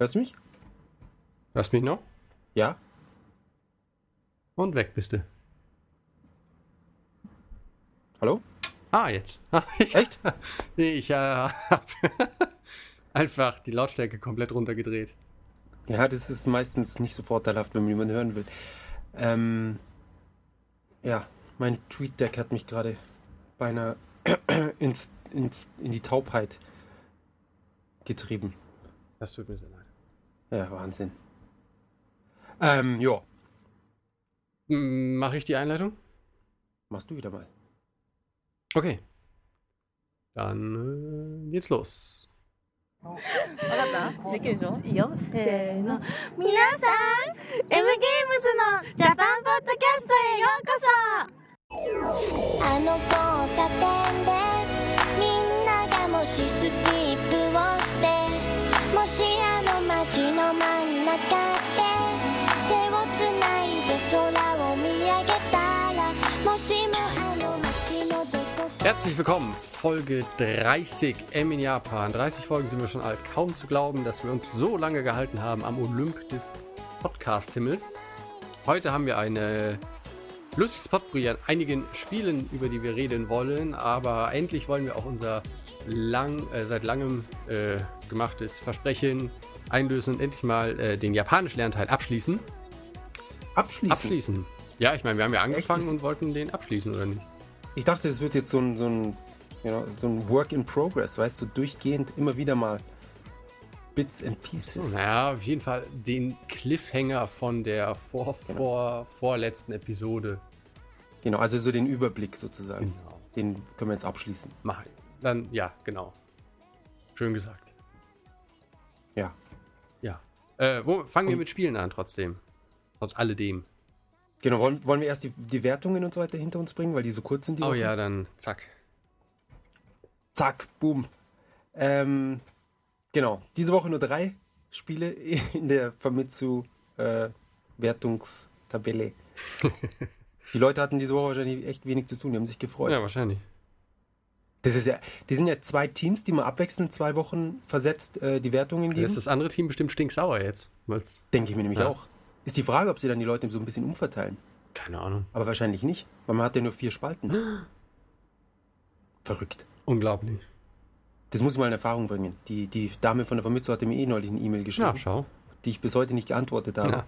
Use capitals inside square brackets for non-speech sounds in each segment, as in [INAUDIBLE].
Hörst du mich? Hörst mich noch? Ja? Und weg bist du. Hallo? Ah, jetzt. Ah, [LAUGHS] ich, Echt? [LAUGHS] nee, ich äh, habe [LAUGHS] einfach die Lautstärke komplett runtergedreht. Ja, das ist meistens nicht so vorteilhaft, wenn man jemanden hören will. Ähm, ja, mein Tweet-Deck hat mich gerade beinahe [CLEARS THROAT] ins, ins, in die Taubheit getrieben. Das tut mir sehr leid. Ja, Wahnsinn. Ähm, ja, Mache ich die Einleitung? machst du wieder mal. Okay. Dann äh, geht's los. わかったできるでしょいいよせーの皆さん M ゲームズのジャパンポッドキャストへようこそあの交差点でみんながもしスキップをしてもしあの Herzlich willkommen, Folge 30 M in Japan. 30 Folgen sind wir schon alt. Kaum zu glauben, dass wir uns so lange gehalten haben am Olymp des Podcast-Himmels. Heute haben wir eine lustiges Potpourri an einigen Spielen, über die wir reden wollen. Aber endlich wollen wir auch unser lang, äh, seit langem äh, gemachtes Versprechen einlösen und endlich mal äh, den Japanisch-Lernteil abschließen. Abschließen. Abschließen. Ja, ich meine, wir haben ja angefangen Echtes- und wollten den abschließen, oder nicht? Ich dachte, es wird jetzt so ein, so ein, you know, so ein Work in Progress, weißt du, durchgehend immer wieder mal Bits and Pieces. Naja, auf jeden Fall den Cliffhanger von der vor, Genau. vor, vorletzten Episode. Genau, also so den Überblick sozusagen. Genau. Den können wir jetzt abschließen. Mach ich. Dann, ja, genau. Schön gesagt. Äh, wo, fangen wir mit Spielen an trotzdem. Trotz alledem. Genau, wollen, wollen wir erst die, die Wertungen und so weiter hinter uns bringen, weil die so kurz sind? Die Oh Woche? ja, dann zack. Zack, boom. Ähm, genau, diese Woche nur drei Spiele [LAUGHS] in der Famitsu äh, Wertungstabelle. [LAUGHS] die Leute hatten diese Woche wahrscheinlich echt wenig zu tun, die haben sich gefreut. Ja, wahrscheinlich. Das ist ja, die sind ja zwei Teams, die mal abwechselnd zwei Wochen versetzt äh, die Wertungen geben. ist das andere Team bestimmt stinksauer jetzt. Denke ich mir nämlich Ja. auch. Ist die Frage, ob sie dann die Leute so ein bisschen umverteilen. keine Ahnung. Aber wahrscheinlich nicht, weil man hat ja nur vier Spalten. [GASPS] Verrückt. Unglaublich. Das muss ich mal in Erfahrung bringen. Die, die Dame von der Famitsu hatte mir eh neulich eine E-Mail geschrieben. Ja, schau. die ich bis heute nicht geantwortet habe. Ja.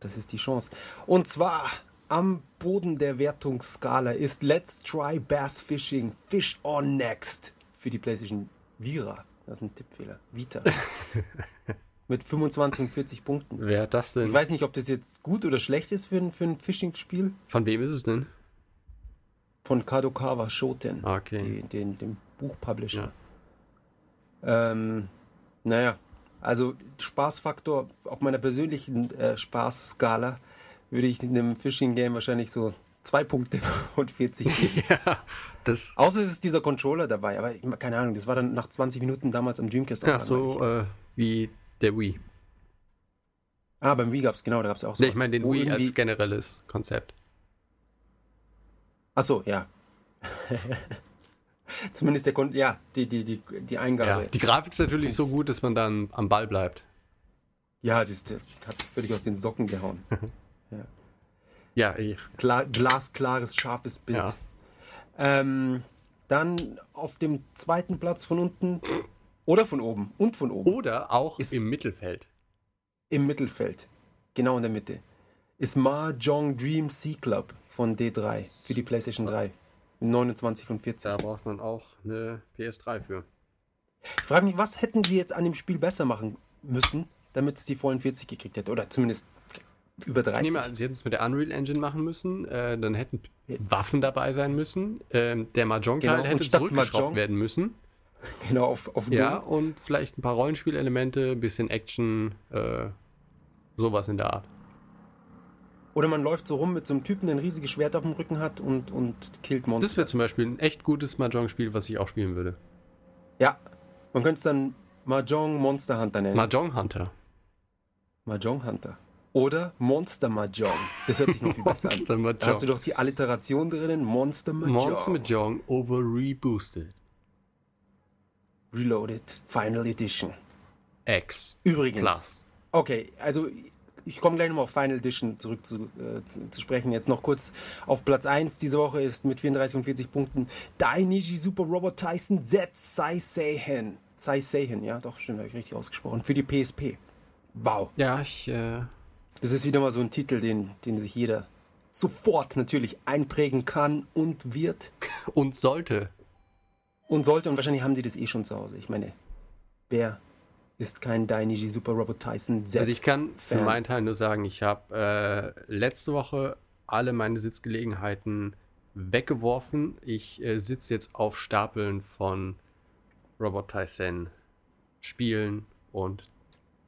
Das ist die Chance. Und zwar am Boden der Wertungsskala ist Let's Try Bass Fishing Fish on Next für die PlayStation Vira. Das ist ein Tippfehler. Vita. [LAUGHS] Mit 25 und 40 Punkten. Wer hat das denn? Ich weiß nicht, ob das jetzt gut oder schlecht ist für ein, für ein Fishing-Spiel. Von wem ist es denn? Von Kadokawa Shoten, Ah, Okay. die, den, dem Buchpublisher. Ja. Ähm, naja, also Spaßfaktor auf meiner persönlichen äh, Spaßskala würde ich in einem Fishing-Game wahrscheinlich so zwei Punkte [LAUGHS] und 40 geben. [LAUGHS] ja, das. Außer es ist dieser Controller dabei, aber ich, keine Ahnung, das war dann nach 20 Minuten damals am Dreamcast. Ja, so äh, wie der Wii. Ah, beim Wii gab's genau, da gab's ja auch so. Nee, ich meine den Wii als generelles Konzept. Achso, ja. [LAUGHS] Zumindest der Kon ja, die, die, die, die Ja, Eingabe. die Grafik ist natürlich so gut, dass man dann am Ball bleibt. Ja, das, das hat völlig aus den Socken gehauen. Ja, eh. Klar, glasklares, scharfes Bild. Ja. Ähm, dann auf dem zweiten Platz von unten oder von oben und von oben Oder auch Ist- im Mittelfeld. im Mittelfeld, genau in der Mitte, ist Mahjong Dream Sea Club von D3 für die PlayStation 3. Mit 29 und 40. Da braucht man auch eine PS3 für. Ich frage mich, was hätten sie jetzt an dem Spiel besser machen müssen, damit es die vollen 40 gekriegt hätte? Oder zumindest über Ich 30. nehme an, sie hätten es mit der Unreal Engine machen müssen. Äh, dann hätten Waffen dabei sein müssen. Ähm, der Mahjong-Teil Genau, hätte zurückgeschraubt Mahjong- werden müssen. [LAUGHS] Genau, auf, auf Ja, Null. und vielleicht ein paar Rollenspielelemente, bisschen Action, äh, sowas in der Art. Oder man läuft so rum mit so einem Typen, der ein riesiges Schwert auf dem Rücken hat und, und killt Monster. Das wäre zum Beispiel ein echt gutes Mahjong-Spiel, was ich auch spielen würde. Ja, man könnte es dann Mahjong Monster Hunter nennen. Mahjong Hunter. Mahjong Hunter. Oder Monster Mahjong. Das hört sich noch viel besser an. Monster Da hast du Mahjong. doch die Alliteration drinnen. Monster Mahjong. Monster Mahjong over reboosted. Reloaded. Final Edition. X. Übrigens. Plus. Okay, also ich komme gleich nochmal auf Final Edition zurück zu, äh, zu, zu sprechen. Jetzt noch kurz auf Platz 1 diese Woche ist mit 34 und 40 Punkten Dainiji Super Robot Tyson Z Sai Seihen. Sai Seihen, ja, doch, stimmt, habe ich richtig ausgesprochen. Für die PSP. Wow. Ja, ich. Äh, Das ist wieder mal so ein Titel, den, den sich jeder sofort natürlich einprägen kann und wird und sollte. und sollte. Und wahrscheinlich haben die das eh schon zu Hause. Ich meine, wer ist kein Dainiji Super Robot Tyson Z? Also ich kann für Fan. meinen Teil nur sagen, ich habe äh, letzte Woche alle meine Sitzgelegenheiten weggeworfen. Ich äh, sitze jetzt auf Stapeln von Robot Tyson Spielen und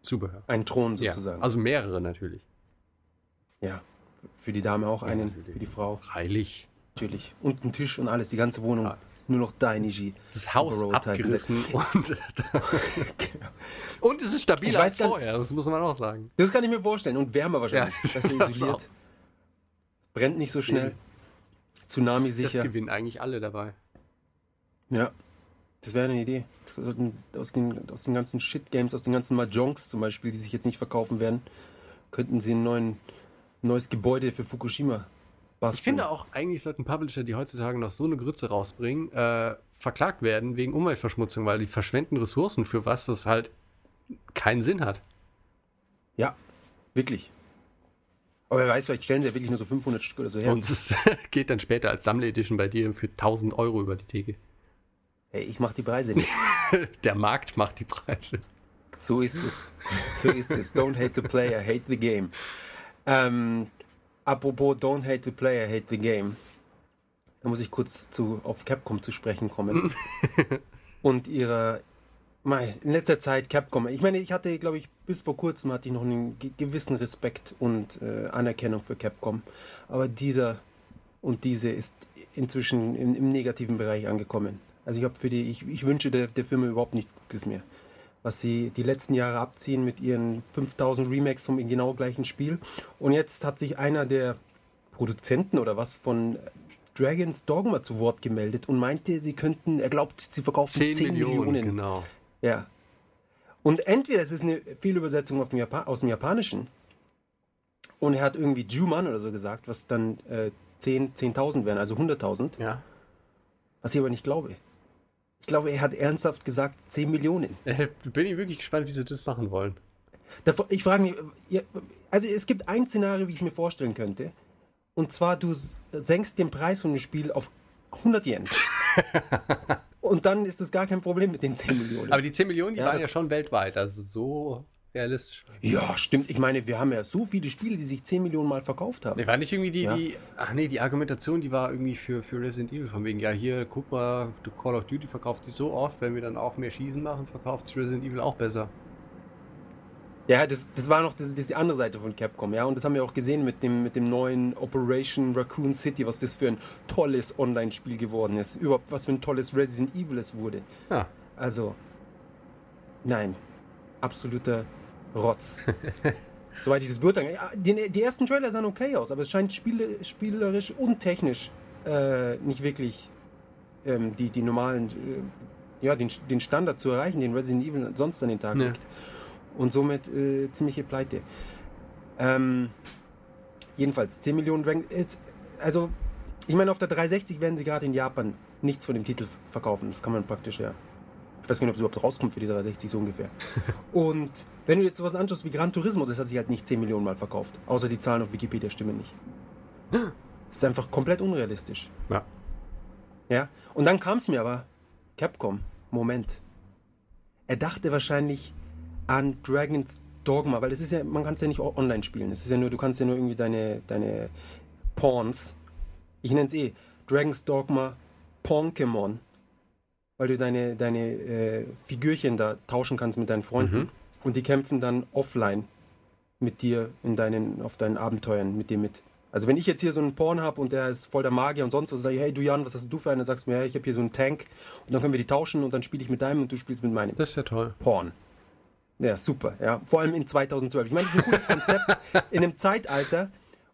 Zubehör. Ein Thron Ja, sozusagen. also mehrere natürlich. ja, für die Dame auch Ja, einen, natürlich. für die Frau Freilich. natürlich. Und ein Tisch und alles, die ganze Wohnung. Ja. Nur noch Dainiji. Das Super Haus Z. abgerissen [LAUGHS] und, [LAUGHS] und es ist stabiler weiß als vorher, das muss man auch sagen. Das kann ich mir vorstellen. Und wärmer wahrscheinlich. Ja, [LAUGHS] Besser das isoliert. Brennt nicht so schnell. Tsunami Das sicher. gewinnen eigentlich alle dabei. Ja. Das wäre eine Idee. Aus den, aus den ganzen Shit-Games, aus den ganzen Mahjongs zum Beispiel, die sich jetzt nicht verkaufen werden, könnten sie ein neuen, neues Gebäude für Fukushima basteln. Ich finde auch, eigentlich sollten Publisher, die heutzutage noch so eine Grütze rausbringen, äh, verklagt werden wegen Umweltverschmutzung, weil die verschwenden Ressourcen für was, was halt keinen Sinn hat. Ja, wirklich. Aber wer weiß, vielleicht stellen sie ja wirklich nur so 500 Stück oder so her. Und es [LAUGHS] geht dann später als Sammleredition bei dir für 1000 Euro über die Theke. Hey, ich mach die Preise nicht. [LAUGHS] Der Markt macht die Preise. So ist es. So ist es. Don't hate the player, hate the game. Ähm, apropos Don't hate the player, hate the game. Da muss ich kurz zu, auf Capcom zu sprechen kommen. [LAUGHS] Und ihre, mei, in letzter Zeit Capcom. Ich meine, ich hatte, glaube ich, bis vor kurzem hatte ich noch einen ge- gewissen Respekt und äh, Anerkennung für Capcom. Aber dieser und diese ist inzwischen im, im negativen Bereich angekommen. Also ich habe für die, ich, ich wünsche der, der Firma überhaupt nichts Gutes mehr was sie die letzten Jahre abziehen mit ihren 5000 Remakes vom genau gleichen Spiel. Und jetzt hat sich einer der Produzenten oder was von Dragon's Dogma zu Wort gemeldet und meinte, sie könnten, er glaubt, sie verkaufen 10, 10 Millionen. Millionen, genau. Ja. Und entweder es ist eine Fehlübersetzung dem aus dem Japanischen und er hat irgendwie Juman oder so gesagt, was dann äh, 10 10.000 wären, also 100.000, Ja. was ich aber nicht glaube. Ich glaube, er hat ernsthaft gesagt 10 Millionen. Äh, Bin ich wirklich gespannt, wie sie das machen wollen. Ich frage mich, also es gibt ein Szenario, wie ich es mir vorstellen könnte. Und zwar, du senkst den Preis von dem Spiel auf 100 Yen. [LAUGHS] und dann ist das gar kein Problem mit den 10 Millionen. Aber die 10 Millionen, die Ja, waren ja schon weltweit, also so realistisch. ja, stimmt. Ich meine, wir haben ja so viele Spiele, die sich 10 Millionen Mal verkauft haben. Nee, war nicht irgendwie die, Ja. die, ach nee, die Argumentation, die war irgendwie für, für Resident Evil, von wegen, ja hier, guck mal, Call of Duty verkauft sich so oft, wenn wir dann auch mehr Schießen machen, verkauft sich Resident Evil auch besser. Ja, das, das war noch das, das die andere Seite von Capcom, ja. Und das haben wir auch gesehen mit dem, mit dem neuen Operation Raccoon City, was das für ein tolles Online-Spiel geworden ist. Überhaupt, was für ein tolles Resident Evil es wurde. Ja, Also, nein, absoluter Rotz. [LAUGHS] Soweit ich das beurteilen kann. Die, ersten Trailer sahen okay aus, aber es scheint spiele, spielerisch und technisch äh, nicht wirklich ähm, die, die normalen, äh, ja, den, den Standard zu erreichen, den Resident Evil sonst an den Tag Ja. legt. Und somit äh, ziemliche Pleite. Ähm, jedenfalls, 10 Millionen Dragon. Ist, also, ich meine, auf der 360 werden sie gerade in Japan nichts von dem Titel verkaufen. Das kann man praktisch, ja. Ich weiß nicht, ob es überhaupt rauskommt für die 360 so ungefähr. [LAUGHS] Und wenn du jetzt sowas anschaust wie Gran Turismo, das hat sich halt nicht 10 Millionen Mal verkauft. Außer die Zahlen auf Wikipedia stimmen nicht. [GASPS] Das ist einfach komplett unrealistisch. Ja. Ja. Und dann kam es mir aber, Capcom, Moment. Er dachte wahrscheinlich an Dragon's Dogma, weil es ist ja, man kann es ja nicht online spielen. Es ist ja nur, du kannst ja nur irgendwie deine, deine Pawns, ich nenne es eh, Dragon's Dogma Ponkemon, weil du deine, deine äh, Figürchen da tauschen kannst mit deinen Freunden Mhm. und die kämpfen dann offline mit dir in deinen, auf deinen Abenteuern mit dir mit. Also wenn ich jetzt hier so einen Porn habe und der ist voll der Magier und sonst was, sage ich, hey du Jan, was hast du für einen? Dann sagst du mir, hey, ich habe hier so einen Tank und dann können wir die tauschen und dann spiele ich mit deinem und du spielst mit meinem. das ist ja toll. Porn. Ja, super. Ja, vor allem in 2012. Ich meine, das ist ein cooles Konzept [LAUGHS] in einem Zeitalter,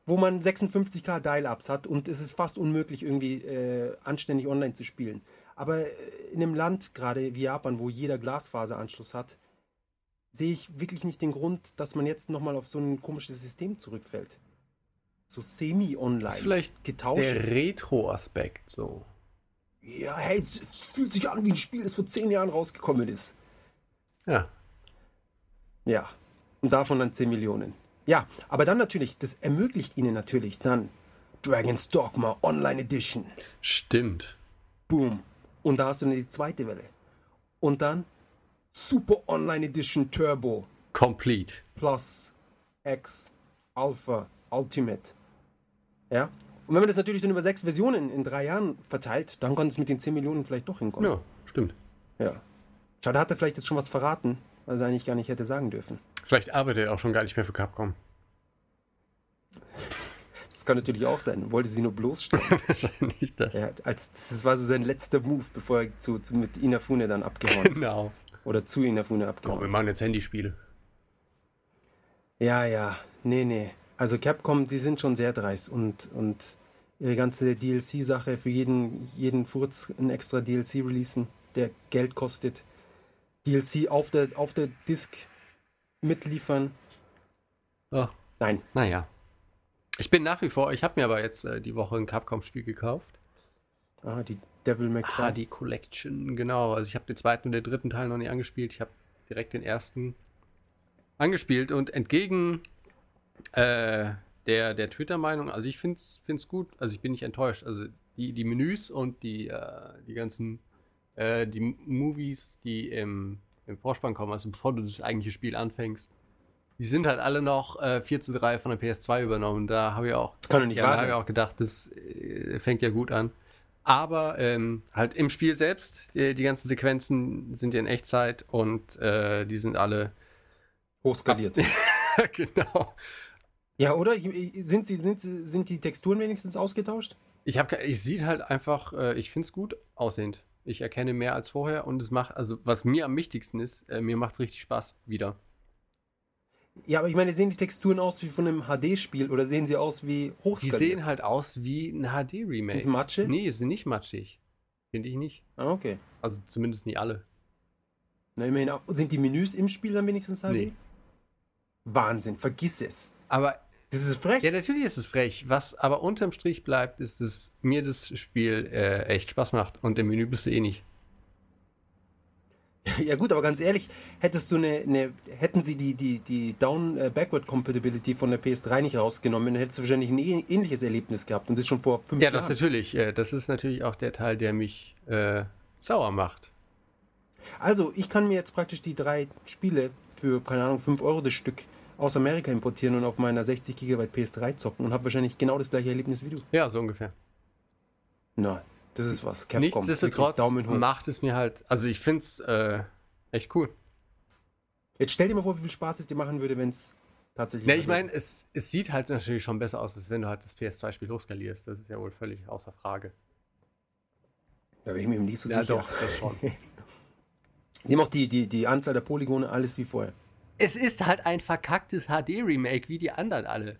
wo man 56k Dial-Ups hat und es ist fast unmöglich, irgendwie äh, anständig online zu spielen. Aber äh, in einem Land, gerade wie Japan, wo jeder Glasfaseranschluss hat, sehe ich wirklich nicht den Grund, dass man jetzt nochmal auf so ein komisches System zurückfällt. So semi-online. Ist vielleicht getauscht. der Retro-Aspekt so. Ja, hey, es, es fühlt sich an wie ein Spiel, das vor zehn Jahren rausgekommen ist. Ja. Ja. Und davon dann 10 Millionen. Ja, aber dann natürlich, das ermöglicht ihnen natürlich dann Dragon's Dogma Online Edition. Stimmt. Boom. Und da hast du dann die zweite Welle. Und dann Super Online Edition Turbo Complete. Plus X Alpha Ultimate. Ja. Und wenn man das natürlich dann über sechs Versionen in drei Jahren verteilt, dann kann es mit den 10 Millionen vielleicht doch hinkommen. Ja, stimmt. Ja. Schade, hat er vielleicht jetzt schon was verraten, was er eigentlich gar nicht hätte sagen dürfen. Vielleicht arbeitet er auch schon gar nicht mehr für Capcom. Das kann natürlich auch sein. Wollte sie nur bloßstellen. [LAUGHS] Wahrscheinlich das. ja, als, das war so sein letzter Move, bevor er zu, zu, mit Inafune dann abgehauen ist. Genau. Oder zu Inafune Komm, abgehauen. wir machen jetzt Handyspiele. Ja, ja. Nee, nee. Also Capcom, die sind schon sehr dreist und, und ihre ganze DLC-Sache für jeden, jeden Furz ein extra DLC releasen, der Geld kostet. DLC auf der, auf der Disk mitliefern. Oh, Nein. naja. Ich bin nach wie vor, ich habe mir aber jetzt äh, die Woche ein Capcom-Spiel gekauft. Ah, die Devil May Cry. HD Collection, genau. Also ich habe den zweiten und den dritten Teil noch nicht angespielt. Ich habe direkt den ersten angespielt und entgegen äh, der, der Twitter-Meinung, also ich finde es gut, also ich bin nicht enttäuscht. Also die, die Menüs und die, äh, die ganzen äh, die Movies, die im, im Vorspann kommen, also bevor du das eigentliche Spiel anfängst, die sind halt alle noch äh, 4 zu 3 von der PS2 übernommen. Da habe ich auch Das kann doch nicht ja, wahr da habe sein. ich auch gedacht, das äh, fängt ja gut an. Aber ähm, halt im Spiel selbst, äh, die ganzen Sequenzen sind ja in Echtzeit und äh, die sind alle Hochskaliert. [LAUGHS] genau. Ja, oder? Sind, sie, sind, sie, sind die Texturen wenigstens ausgetauscht? Ich ich sieht halt einfach, äh, ich finde es gut aussehend. Ich erkenne mehr als vorher und es macht, also was mir am wichtigsten ist, äh, mir macht es richtig Spaß wieder. Ja, aber ich meine, sehen die Texturen aus wie von einem HD-Spiel oder sehen sie aus wie Die hochskaliert? sehen halt aus wie ein HD-Remake. Sind sie Matsche? Nee, sind nicht matschig. Finde ich nicht. Ah, okay. Also zumindest nicht alle. Na, immerhin, auch- sind die Menüs im Spiel dann wenigstens HD? Nee. Wahnsinn, vergiss es. Aber Das ist frech. Ja, natürlich ist es frech. Was aber unterm Strich bleibt, ist, dass mir das Spiel äh, echt Spaß macht. Und im Menü bist du eh nicht. Ja gut, aber ganz ehrlich, hättest du eine, eine hätten sie die, die, die Down äh, von der PS3 nicht rausgenommen, dann hättest du wahrscheinlich ein ähn- ähnliches Erlebnis gehabt und das schon vor fünf Ja, das Jahren. natürlich. Äh, das ist natürlich auch der Teil, der mich äh, sauer macht. Also, ich kann mir jetzt praktisch die drei Spiele für, keine Ahnung, 5 Euro das Stück aus Amerika importieren und auf meiner 60 GB PS3 zocken und habe wahrscheinlich genau das gleiche Erlebnis wie du. Ja, so ungefähr. Na, das ist was. Capcom. Nichtsdestotrotz Daumen hoch. macht es mir halt, also ich finde es äh, echt cool. Jetzt stell dir mal vor, wie viel Spaß es dir machen würde, wenn es tatsächlich. Ne, ich meine, es, es sieht halt natürlich schon besser aus, als wenn du halt das PS2-Spiel hochskalierst. Das ist ja wohl völlig außer Frage. Da bin ich mir nicht so Ja, sicher. doch, das schon. [LAUGHS] Sie haben auch die, die, die Anzahl der Polygone, alles wie vorher. es ist halt ein verkacktes HD-Remake, wie die anderen alle.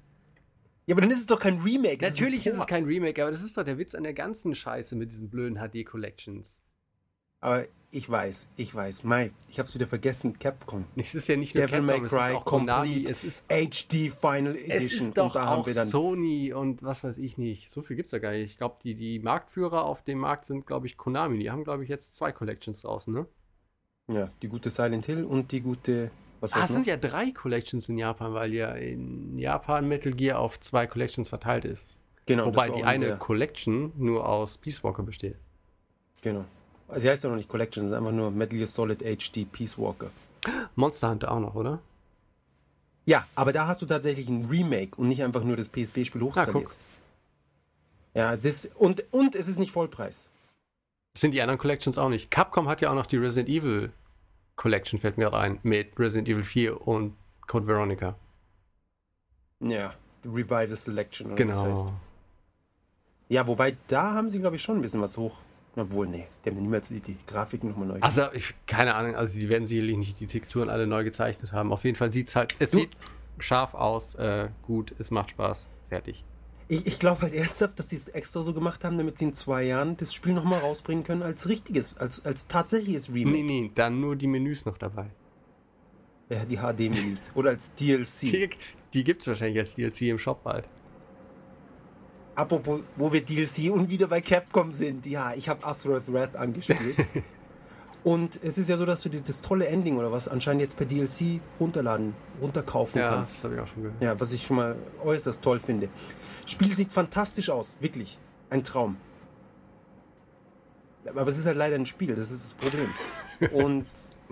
Ja, aber dann ist es doch kein Remake. Natürlich ein ist es kein Remake, aber das ist doch der Witz an der ganzen Scheiße mit diesen blöden HD-Collections. Aber ich weiß, ich weiß. Mai, ich hab's wieder vergessen. Capcom. Es ist ja nicht nur Devil May Capcom, es ist Cry auch Konami, Complete es ist, HD Final es Edition. ist doch und da haben auch wir dann. Sony und was weiß ich nicht. So viel gibt's ja gar nicht. Ich glaube, die, die Marktführer auf dem Markt sind, glaube ich, Konami. Die haben, glaube ich, jetzt zwei Collections draußen, ne? Ja, die gute Silent Hill und die gute. Was Ah, es sind ja drei Collections in Japan, weil ja in Japan Metal Gear auf zwei Collections verteilt ist. Genau, Wobei die eine sehr- Collection nur aus Peace Walker besteht. Genau. Also, sie heißt ja noch nicht Collection, es ist einfach nur Metal Gear Solid HD Peace Walker. Monster Hunter auch noch, oder? Ja, aber da hast du tatsächlich ein Remake und nicht einfach nur das PSP-Spiel hochskaliert. guck. ja, das. Und, und es ist nicht Vollpreis. Das sind die anderen Collections auch nicht. Capcom hat ja auch noch die Resident Evil Collection, fällt mir rein, mit Resident Evil 4 und Code Veronica. Ja, Revival Selection oder Genau. das heißt. Ja, wobei da haben sie, glaube ich, schon ein bisschen was hoch. Obwohl, nee, die haben niemals die, die Grafiken nochmal neu Also, ich, keine Ahnung, also die werden sicherlich nicht die Texturen alle neu gezeichnet haben. Auf jeden Fall sieht es halt, es Du- sieht scharf aus, äh, gut, es macht Spaß, fertig. Ich, ich glaube halt ernsthaft, dass sie es extra so gemacht haben, damit sie in zwei Jahren das Spiel nochmal rausbringen können als richtiges, als, als tatsächliches Remake. Nee, nee, dann nur die Menüs noch dabei. Ja, die HD-Menüs. [LAUGHS] Oder als DLC. Die, die gibt es wahrscheinlich als DLC im Shop bald. Apropos, wo wir DLC und wieder bei Capcom sind. Ja, ich habe Azeroth Wrath angespielt. [LAUGHS] und es ist ja so, dass du das tolle Ending oder was anscheinend jetzt per DLC runterladen, runterkaufen Ja, kannst. das habe ich auch schon gehört. Ja, was ich schon mal äußerst toll finde. Spiel sieht fantastisch aus, wirklich. Ein Traum. Aber es ist halt leider ein Spiel, das ist das Problem. [LAUGHS] Und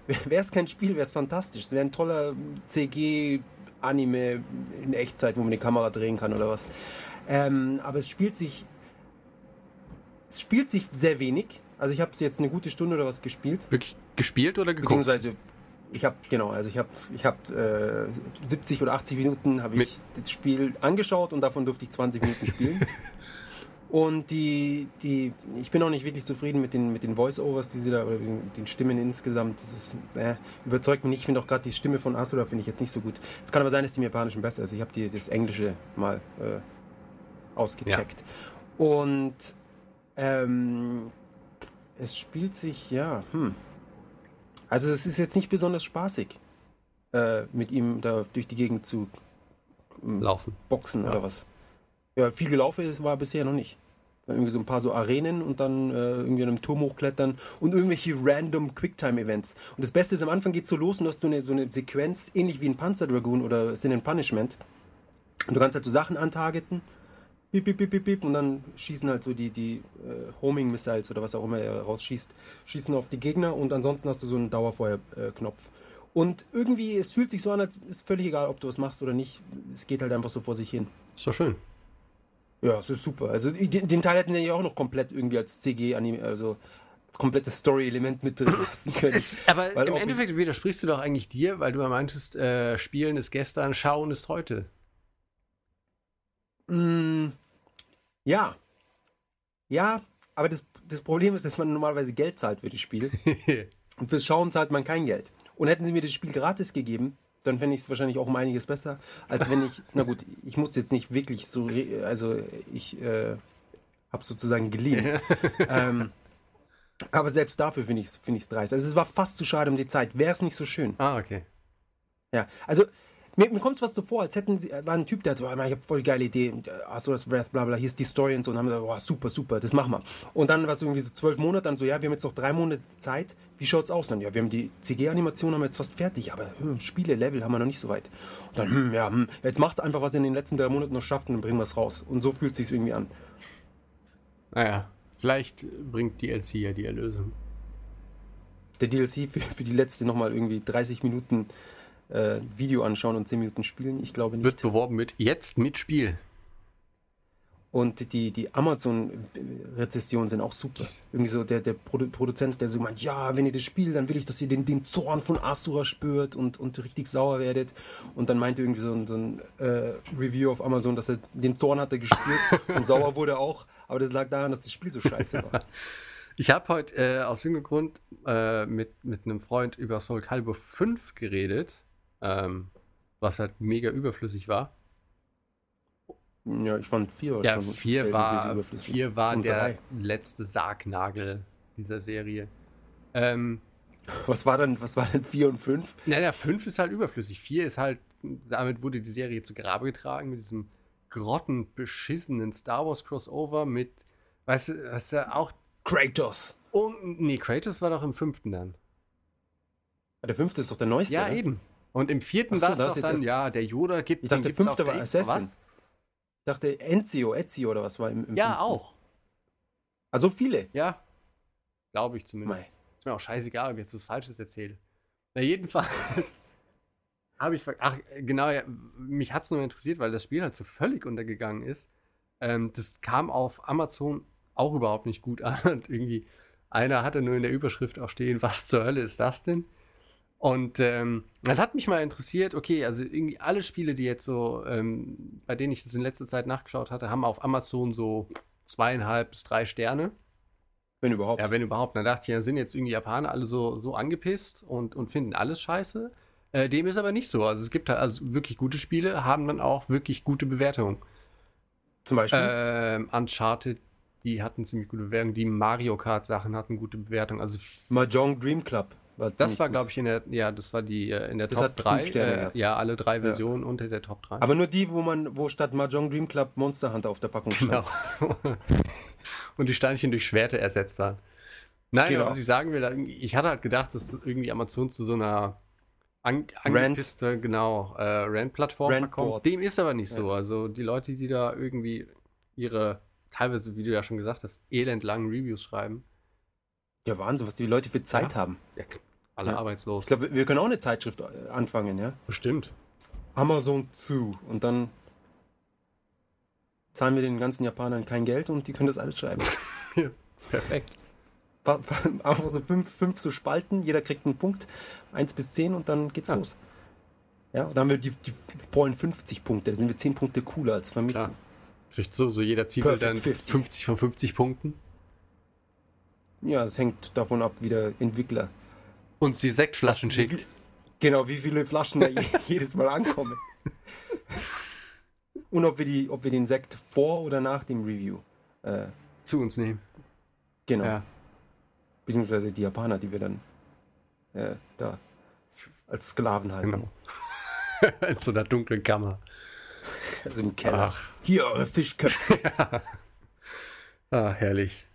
wäre es kein Spiel, wäre es fantastisch. Es wäre ein toller CG-Anime in Echtzeit, wo man die Kamera drehen kann oder was. Ähm, aber es spielt sich. Es spielt sich sehr wenig. Also ich habe es jetzt eine gute Stunde oder was gespielt. Wirklich gespielt oder geguckt? Beziehungsweise, ich habe, genau, also ich habe ich hab, äh, 70 oder 80 Minuten habe ich das Spiel angeschaut und davon durfte ich 20 Minuten spielen. [LAUGHS] und die, die, ich bin auch nicht wirklich zufrieden mit den, mit den Voice-Overs, die sie da, oder mit den Stimmen insgesamt. Das ist, äh, überzeugt mich nicht. Ich finde auch gerade die Stimme von Asura finde ich jetzt nicht so gut. Es kann aber sein, dass die im Japanischen besser ist. Ich habe die, das Englische mal äh, ausgecheckt. Und ähm, es spielt sich, ja, hm. Also es ist jetzt nicht besonders spaßig, äh, mit ihm da durch die Gegend zu ähm, Laufen. boxen Ja. oder was. Ja, viel gelaufen ist, war bisher noch nicht. Irgendwie so ein paar so Arenen und dann äh, irgendwie an einem Turm hochklettern und irgendwelche random Quicktime-Events. Und das Beste ist, am Anfang geht so los und du hast so eine, so eine Sequenz, ähnlich wie in Panzer Dragoon oder Sin and Punishment. Und du kannst halt so Sachen antargeten, bip, bip, bip, bip, bip, und dann schießen halt so die, die äh, Homing-Missiles oder was auch immer er rausschießt, schießen auf die Gegner und ansonsten hast du so einen Dauerfeuer-Knopf. Und irgendwie, es fühlt sich so an, als ist völlig egal, ob du was machst oder nicht. Es geht halt einfach so vor sich hin. Ist doch schön. Ja, es ist super. Also den, den Teil hätten sie ja auch noch komplett irgendwie als CG anime, also als komplettes Story-Element mit drin lassen [LAUGHS] können. Es, aber Weil im Endeffekt widersprichst du doch eigentlich dir, weil du ja meintest, äh, Spielen ist gestern, Schauen ist heute. Mm, ja. Ja, aber das, das Problem ist, dass man normalerweise Geld zahlt für das Spiel. [LAUGHS] Und fürs Schauen zahlt man kein Geld. Und hätten sie mir das Spiel gratis gegeben, dann fände ich es wahrscheinlich auch um einiges besser, als wenn ich, na gut, ich muss jetzt nicht wirklich so, also ich äh, habe sozusagen geliehen. [LAUGHS] ähm, aber selbst dafür finde ich es find ich's dreist. Also es war fast zu schade um die Zeit. Wäre es nicht so schön. ah, okay. Ja, also mir, mir kommt es fast so vor, als hätten sie, war ein Typ, der hat so, "Ah, ich habe voll geile Idee, und, äh, hast du das Wrath, bla bla, hier ist die Story und so, und haben gesagt, oh, super, super, das machen wir. Und dann war es irgendwie so zwölf Monate, dann so, ja, wir haben jetzt noch drei Monate Zeit, wie schaut's aus? Dann, ja, wir haben die CG-Animation haben wir jetzt fast fertig, aber hm, Spiele, Level haben wir noch nicht so weit. Und dann, hm, ja, hm, jetzt macht's einfach, was ihr in den letzten drei Monaten noch schafft und dann bringen wir es raus. Und so fühlt sich's irgendwie an. Naja, vielleicht bringt DLC ja die Erlösung. Der DLC für, für die letzte nochmal irgendwie 30 Minuten äh, Video anschauen und 10 Minuten spielen, ich glaube nicht. Wird beworben mit jetzt mit Spiel. Und die, die Amazon-Rezessionen sind auch super. Irgendwie so der, der Produ Produzent, der so meint, ja, wenn ihr das spielt, dann will ich, dass ihr den, den Zorn von Asura spürt und, und richtig sauer werdet. Und dann meinte irgendwie so ein, so ein äh, Review auf Amazon, dass er den Zorn hat er gespürt [LAUGHS] und sauer wurde auch. Aber das lag daran, dass das Spiel so scheiße war. [LAUGHS] Ich habe heute äh, aus irgendeinem Grund äh, mit, mit einem Freund über Soul Calibur 5 geredet, ähm, was halt mega überflüssig war. Ja, ich fand vier Ja, schon vier war, überflüssig. vier war Und der drei. letzte Sargnagel dieser Serie. Ähm, Was war denn, was war denn vier und fünf? naja, fünf ist halt überflüssig. Vier ist halt, damit wurde die Serie zu Grabe getragen mit diesem grottenbeschissenen Star Wars Crossover mit, weißt du, was ja auch, Kratos. oh, nee, Kratos war doch im fünften dann. Der fünfte ist doch der neueste. Ja, oder? eben. Und im vierten so, war es doch dann, ja, der Yoda gibt Ich dachte, der fünfte war Assassin. Was? Ich dachte Ezio, Ezio oder was war im, im Ja, fünften? auch. Also viele. Ja. Glaube ich zumindest. Mei. Ist mir auch scheißegal, ob ich jetzt was Falsches erzähle. Na, jedenfalls [LAUGHS] habe ich. Ach, genau, ja, mich hat es nur interessiert, weil das Spiel halt so völlig untergegangen ist. Ähm, das kam auf Amazon auch überhaupt nicht gut an. [LAUGHS] Und irgendwie, einer hatte nur in der Überschrift auch stehen, was zur Hölle ist das denn? Und ähm, dann hat mich mal interessiert, okay, also irgendwie alle Spiele, die jetzt so, ähm, bei denen ich das in letzter Zeit nachgeschaut hatte, haben auf Amazon so zweieinhalb bis drei Sterne. Wenn überhaupt. Ja, wenn überhaupt. Dann dachte ich, ja, sind jetzt irgendwie Japaner alle so, so angepisst und, und finden alles scheiße. Äh, dem ist aber nicht so. Also es gibt halt also wirklich gute Spiele, haben dann auch wirklich gute Bewertungen. Zum Beispiel. Ähm, Uncharted, die hatten ziemlich gute Bewertungen. Die Mario Kart Sachen hatten gute Bewertungen. Also Mahjong Dream Club. Das war, glaube ich, in der, ja, das war die äh, in der Das Top hat fünf 3. Sterne Äh, ja, alle drei Versionen unter der Top 3. Aber nur die, wo man, wo statt Mahjong Dream Club Monster Hunter auf der Packung stand. Genau. [LAUGHS] Und die Steinchen durch Schwerte ersetzt waren. Nein, Genau. was ich sagen will, ich hatte halt gedacht, dass irgendwie Amazon zu so einer an, Rant. angepisste, genau, äh, Rand-Plattform verkommt. Dem ist aber nicht so. Ja. Also die Leute, die da irgendwie ihre, teilweise, wie du ja schon gesagt hast, elendlangen Reviews schreiben, Ja, Wahnsinn, was die Leute für Zeit Ja. haben. ja, alle Ja. arbeitslos. Ich glaube, wir können auch eine Zeitschrift äh, anfangen, ja? Bestimmt. Amazon zu. Und dann zahlen wir den ganzen Japanern kein Geld und die können das alles schreiben. [LAUGHS] Perfekt. Einfach so fünf, fünf so Spalten, jeder kriegt einen Punkt, eins bis zehn und dann geht's Ja. los. Ja, und dann haben wir die, die vollen 50 Punkte, da sind wir 10 Punkte cooler als Famitsu. Klar. Kriegt so, so jeder Perfect dann 50. 50 von 50 Punkten. Ja, es hängt davon ab, wie der Entwickler. Und sie Sektflaschen Was- schickt. Genau, wie viele Flaschen da je- [LAUGHS] jedes Mal ankommen. Und ob wir, die, ob wir den Sekt vor oder nach dem Review. Äh, Zu uns nehmen. genau. Ja. Beziehungsweise die Japaner, die wir dann äh, da als Sklaven halten. Genau. [LAUGHS] In so einer dunklen Kammer. Also im Keller. Ach. Hier, eure Fischköpfe. [LAUGHS] Ah, herrlich.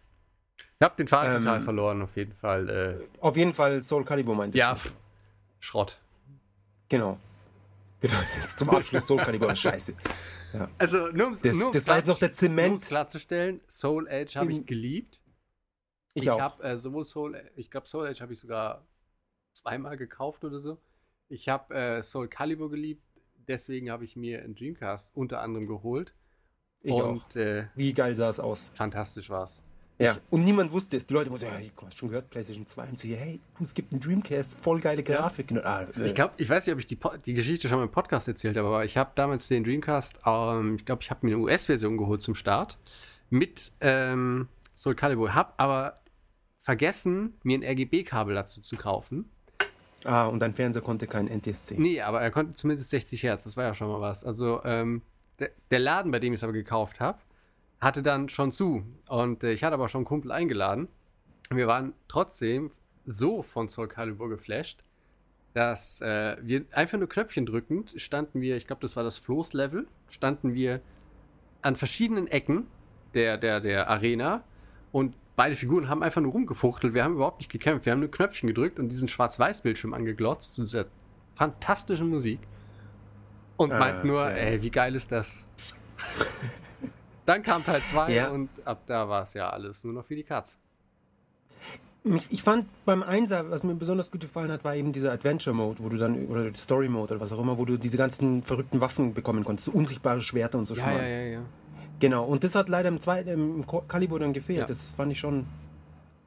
Ich hab den Faden Ähm, total verloren, auf jeden Fall. Äh, Auf jeden Fall Soul Calibur meint ja, pff, Schrott. Genau. Genau, [LAUGHS] jetzt zum Abschluss Soul Calibur. Scheiße. Also, nur um Das, das war jetzt noch der Zement. klarzustellen, Soul Edge habe ich geliebt. Ich, Ich auch. habe äh, sowohl Soul, ich glaube Soul Edge habe ich sogar zweimal gekauft oder so. Ich habe äh, Soul Calibur geliebt, deswegen habe ich mir einen Dreamcast unter anderem geholt. ich auch. und Äh, Wie geil sah es aus. fantastisch war's. Ja. Und niemand wusste es. Die Leute wussten, ja, du hast schon gehört, PlayStation 2. Und so, ja, hey, es gibt einen Dreamcast, voll geile Grafik. Und, ah, äh, Ich glaube, ich weiß nicht, ob ich die, die Geschichte schon mal im Podcast erzählt habe, aber ich habe damals den Dreamcast, ähm, ich glaube, ich habe mir eine US-Version geholt zum Start mit ähm, Soul Calibur, habe aber vergessen, mir ein RGB-Kabel dazu zu kaufen. ah, und dein Fernseher konnte kein NTSC. Nee, aber er konnte zumindest 60 Hertz, das war ja schon mal was. Also ähm, der, der Laden, bei dem ich es aber gekauft habe, hatte dann schon zu. Und äh, ich hatte aber schon einen Kumpel eingeladen. Wir waren trotzdem so von Soul Calibur geflasht, dass äh, wir einfach nur Knöpfchen drückend standen wir, ich glaube, das war das Floß-Level, standen wir an verschiedenen Ecken der, der, der Arena und beide Figuren haben einfach nur rumgefuchtelt. Wir haben überhaupt nicht gekämpft. Wir haben nur Knöpfchen gedrückt und diesen Schwarz-Weiß-Bildschirm angeglotzt zu dieser fantastischen Musik. Und Ah, meint nur, ey, wie geil ist das? [LAUGHS] Dann kam Teil 2 Ja. und ab da war es ja alles nur noch für die Katz. Ich, ich fand beim Einser, was mir besonders gut gefallen hat, war eben dieser Adventure-Mode, wo du dann, oder Story-Mode oder was auch immer, wo du diese ganzen verrückten Waffen bekommen konntest. So unsichtbare Schwerter und so Ja, ja, ja, ja. Genau, und das hat leider im zweiten, im Calibur dann gefehlt. Ja. Das fand ich schon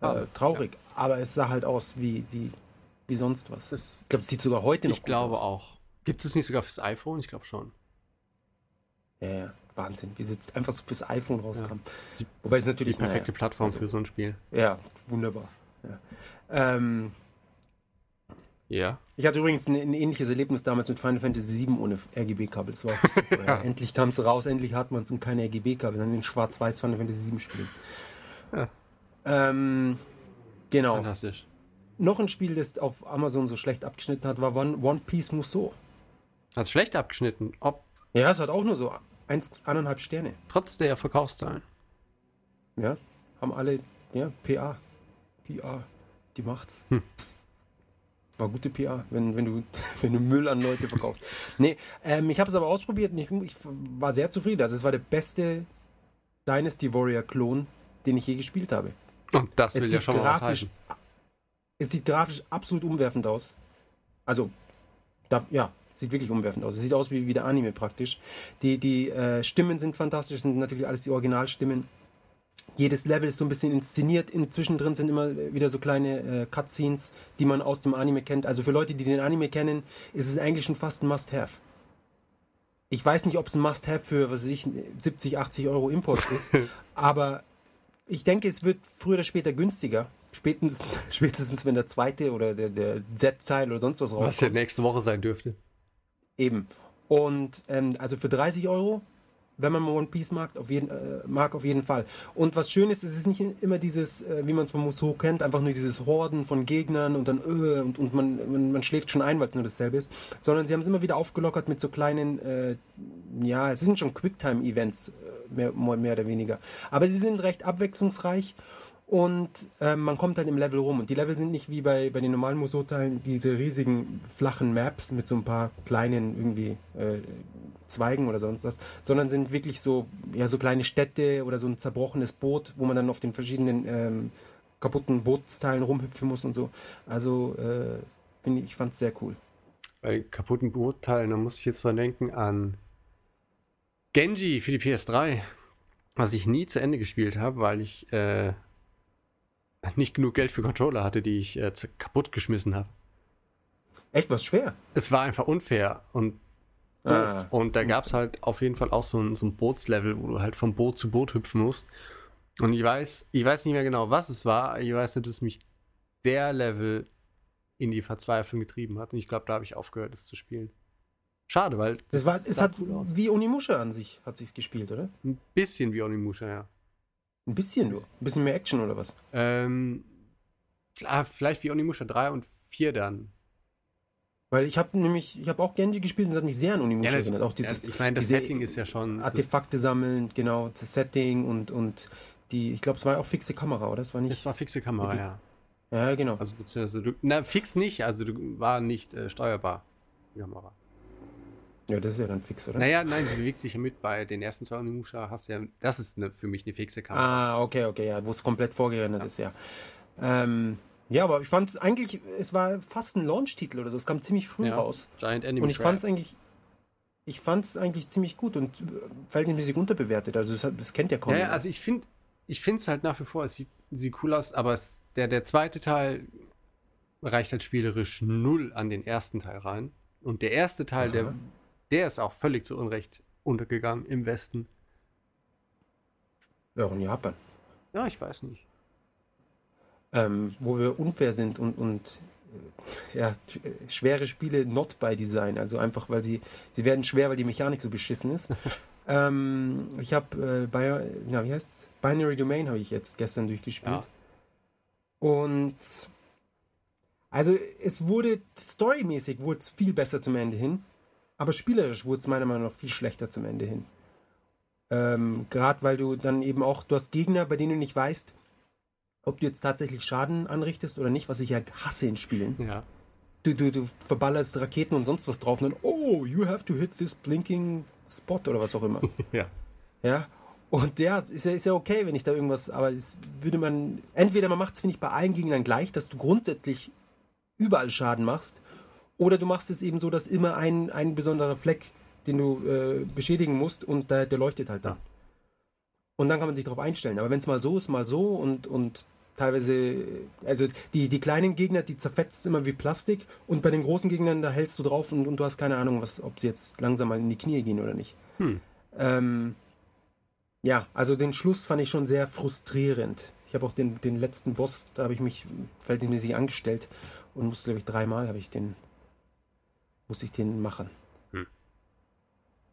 äh, Ah, traurig. Aber es sah halt aus wie, wie, wie sonst was. Das, Ich glaube, es sieht sogar heute noch ich glaube gut aus. auch. Gibt es nicht sogar fürs iPhone? Ich glaube schon. Ja, ja, Wahnsinn, wie es jetzt einfach so fürs iPhone rauskam. Die- Wobei es Die natürlich perfekte naja, Plattform also- für so ein Spiel. Ja, wunderbar. Ja. Ähm, Ja. ich hatte übrigens ein, ein ähnliches Erlebnis damals mit Final Fantasy VII ohne RGB-Kabel. Das war super. ja. [LAUGHS] Endlich kam es raus, endlich hat man es und keine RGB-Kabel. Dann in Schwarz-Weiß Final Fantasy VII spielen. Ja. Ähm, genau. Fantastisch. Noch ein Spiel, das auf Amazon so schlecht abgeschnitten hat, war One, One Piece Musou. Hat schlecht abgeschnitten, ob Ja, es hat auch nur so eins, eineinhalb Sterne. trotz der Verkaufszahlen. Ja, haben alle, ja, PA. PA, die macht's. Hm. War gute PA, wenn, wenn, du, [LAUGHS] wenn du Müll an Leute verkaufst. nee, ähm, ich habe es aber ausprobiert und ich, ich war sehr zufrieden. Also es war der beste Dynasty Warrior Klon, den ich je gespielt habe. Und das Es will ja sieht, schon mal was grafisch, heißen. es sieht grafisch absolut umwerfend aus. Also, da, ja, sieht wirklich umwerfend aus. Es sieht aus wie, wie der Anime praktisch. Die, die äh, Stimmen sind fantastisch, sind natürlich alles die Originalstimmen. Jedes Level ist so ein bisschen inszeniert. Inzwischen drin sind immer wieder so kleine äh, Cutscenes, die man aus dem Anime kennt. Also für Leute, die den Anime kennen, ist es eigentlich schon fast ein Must-Have. Ich weiß nicht, ob es ein Must-Have für, was weiß ich, 70, 80 Euro Import ist, [LAUGHS] aber ich denke, es wird früher oder später günstiger. Spätestens, [LAUGHS] spätestens wenn der zweite oder der, der Z-Teil oder sonst was Was ja rauskommt. nächste Woche sein dürfte. Eben. Und ähm, also für 30 Euro wenn man One Piece mag, auf jeden, äh, mag, auf jeden Fall. Und was schön ist, es ist nicht immer dieses, äh, wie man es von Musou kennt, einfach nur dieses Horden von Gegnern und dann äh, und, und man, man, man, schläft schon ein, weil es nur dasselbe ist, sondern sie haben es immer wieder aufgelockert mit so kleinen, äh, ja, es sind schon Quicktime-Events, äh, mehr, mehr oder weniger. Aber sie sind recht abwechslungsreich und äh, man kommt dann im Level rum. Und die Level sind nicht wie bei, bei den normalen Musou-Teilen diese riesigen flachen Maps mit so ein paar kleinen irgendwie äh, Zweigen oder sonst was, sondern sind wirklich so, ja, so kleine Städte oder so ein zerbrochenes Boot, wo man dann auf den verschiedenen ähm, kaputten Bootsteilen rumhüpfen muss und so. Also äh, ich, ich fand es sehr cool. Bei kaputten Bootteilen, da muss ich jetzt dran denken an Genji für die PS3, was ich nie zu Ende gespielt habe, weil ich äh, [LAUGHS] nicht genug Geld für Controller hatte, die ich äh, kaputt geschmissen habe. Echt was schwer? Es war einfach unfair und Ah, und da gab es halt auf jeden Fall auch so ein, so ein Bootslevel, wo du halt von Boot zu Boot hüpfen musst. Und ich weiß, ich weiß nicht mehr genau, was es war. Ich weiß nicht, dass mich der Level in die Verzweiflung getrieben hat. Und ich glaube, da habe ich aufgehört, es zu spielen. Schade, weil. Das, das war, es hat cool wie Onimusha an sich, hat sich's gespielt, oder? Ein bisschen wie Onimusha, ja. Ein bisschen nur? Ein bisschen mehr Action oder was? Ähm, klar, vielleicht wie Onimusha 3 und 4 dann. Weil ich habe nämlich, ich habe auch Genji gespielt und es hat mich sehr an Unimusha ja, erinnert. Auch dieses, ja, ich meine, das Setting ist ja schon. Artefakte sammeln, genau, das Setting und, und die, ich glaube, es war auch fixe Kamera, oder? Es war nicht. Es war fixe Kamera, ja. Ja, genau. Also beziehungsweise du, na, fix nicht, also du war nicht äh, steuerbar, die Kamera. Ja, das ist ja dann fix, oder? Naja, nein, sie bewegt sich ja mit. Bei den ersten zwei Unimusha hast du ja, das ist eine, für mich eine fixe Kamera. Ah, okay, okay, ja, wo es komplett vorgerendert ja. ist, ja. Ähm, ja, aber ich fand es eigentlich, es war fast ein Launch-Titel oder so. Es kam ziemlich früh ja, raus. Giant Enemy Und ich fand es eigentlich, ich fand es eigentlich ziemlich gut und äh, verhältnismäßig unterbewertet. Also das, das kennt ja kaum. Ja, ja also ich finde, ich finde es halt nach wie vor, es sieht, sieht cool aus, aber es, der, der zweite Teil reicht halt spielerisch null an den ersten Teil rein. Und der erste Teil, der, der ist auch völlig zu Unrecht untergegangen im Westen. Ja, auch in Japan. Ja, ich weiß nicht ähm, wo wir unfair sind und, und äh, ja, schwere Spiele not by Design. Also einfach, weil sie, sie werden schwer, weil die Mechanik so beschissen ist. [LAUGHS] ähm, ich habe äh, bei, na, wie heißt's? Binary Domain habe ich jetzt gestern durchgespielt. Ja. Und also es wurde storymäßig wurde es viel besser zum Ende hin, aber spielerisch wurde es meiner Meinung nach viel schlechter zum Ende hin. Ähm, Gerade weil du dann eben auch, du hast Gegner, bei denen du nicht weißt, ob du jetzt tatsächlich Schaden anrichtest oder nicht, was ich ja hasse in Spielen. Ja. Du, du, du verballerst Raketen und sonst was drauf und dann, oh, you have to hit this blinking spot oder was auch immer. [LAUGHS] ja. Ja. Und ja, ist ja, ist ja okay, wenn ich da irgendwas, aber es würde man, entweder man macht es, finde ich, bei allen Gegnern gleich, dass du grundsätzlich überall Schaden machst, oder du machst es eben so, dass immer ein, ein besonderer Fleck, den du äh, beschädigen musst und der, der leuchtet halt dann. Und dann kann man sich darauf einstellen. Aber wenn es mal so ist, mal so und, und teilweise, also die, die kleinen Gegner, die zerfetzt immer wie Plastik und bei den großen Gegnern, da hältst du drauf und, und du hast keine Ahnung, was, ob sie jetzt langsam mal in die Knie gehen oder nicht. Hm. Ähm, ja, also den Schluss fand ich schon sehr frustrierend. Ich habe auch den, den letzten Boss, da habe ich mich verhältnismäßig angestellt und musste, glaube ich, dreimal habe ich den, muss ich den machen. Hm.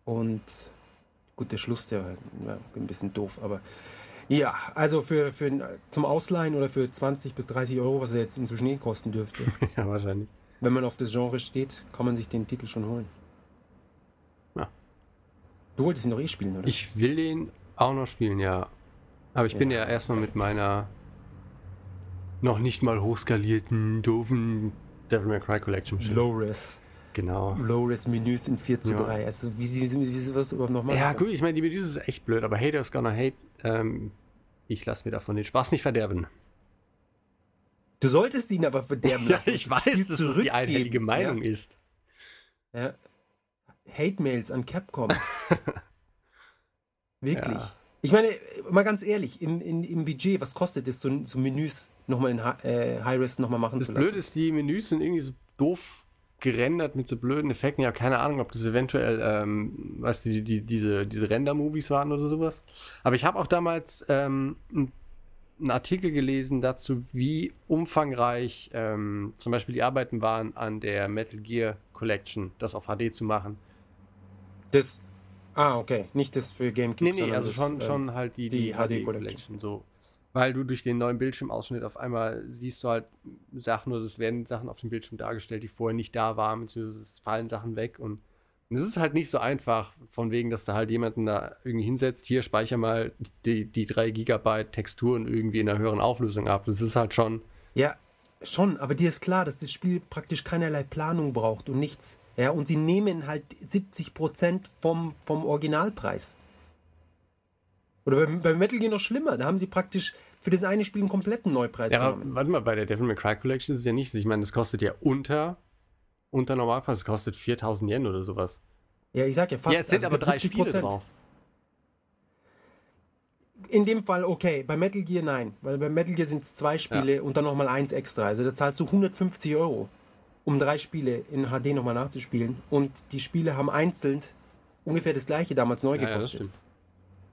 Und gut, der Schluss, der war ein bisschen doof, aber ja, also für, für zum Ausleihen oder für 20 bis 30 Euro, was er jetzt inzwischen eh kosten dürfte. [LAUGHS] ja, wahrscheinlich. Wenn man auf das Genre steht, kann man sich den Titel schon holen. Ja. Du wolltest ihn noch eh spielen, oder? Ich will ihn auch noch spielen, ja. Aber ich ja. bin ja erstmal mit meiner noch nicht mal hochskalierten, doofen Devil May Cry Collection. Low-Res. Genau. Low-Res-Menüs in 4 zu ja. 3. Also wie sie, wie, sie was überhaupt noch machen. Ja, gut, ich meine, die Menüs ist echt blöd, aber Haters gonna hate. Ähm, ich lasse mir davon den Spaß nicht verderben. Du solltest ihn aber verderben [LAUGHS] lassen. ja, ich weiß, dass es die einhellige Meinung ja. ist. Ja. Hate-Mails an Capcom. [LAUGHS] Wirklich. Ja. Ich meine, mal ganz ehrlich, im, in, im Budget, was kostet es, so, so Menüs nochmal in äh, High-Res nochmal machen das zu lassen? Das Blöde ist, die Menüs sind irgendwie so doof gerendert mit so blöden Effekten. Ich habe keine Ahnung, ob das eventuell, ähm, was die, die, diese, diese Render-Movies waren oder sowas. Aber ich habe auch damals ähm, einen Artikel gelesen dazu, wie umfangreich ähm, zum Beispiel die Arbeiten waren an der Metal Gear Collection, das auf HD zu machen. Das Ah, okay. Nicht das für GameCube, Nee, nee, also schon, ähm, schon halt die, die die, HD HD Collection. Collection. So. Weil du durch den neuen Bildschirmausschnitt auf einmal siehst du halt Sachen oder es werden Sachen auf dem Bildschirm dargestellt, die vorher nicht da waren, beziehungsweise es fallen Sachen weg und es ist halt nicht so einfach, von wegen, dass da halt jemanden da irgendwie hinsetzt, hier speicher mal die, die 3 Gigabyte Texturen irgendwie in einer höheren Auflösung ab. Das ist halt schon, Ja, schon, aber dir ist klar, dass das Spiel praktisch keinerlei Planung braucht und nichts. Ja, und sie nehmen halt 70% vom, vom Originalpreis. Oder bei, bei Metal Gear noch schlimmer, da haben sie praktisch für das eine Spiel einen kompletten Neupreis Ja, genommen. warte mal, bei der Devil May Cry Collection ist es ja nicht. Ich meine, das kostet ja unter, unter Normalpreis. Das kostet 4000 Yen oder sowas. Ja, ich sag ja fast. ja, es sind also aber drei Spiele 70%. drauf. In dem Fall okay, bei Metal Gear nein, weil bei Metal Gear sind es zwei Spiele und dann nochmal eins extra. Also da zahlst du 150 Euro, um drei Spiele in HD nochmal nachzuspielen. Und die Spiele haben einzeln ungefähr das gleiche damals neu Ja, ja, das gekostet. stimmt.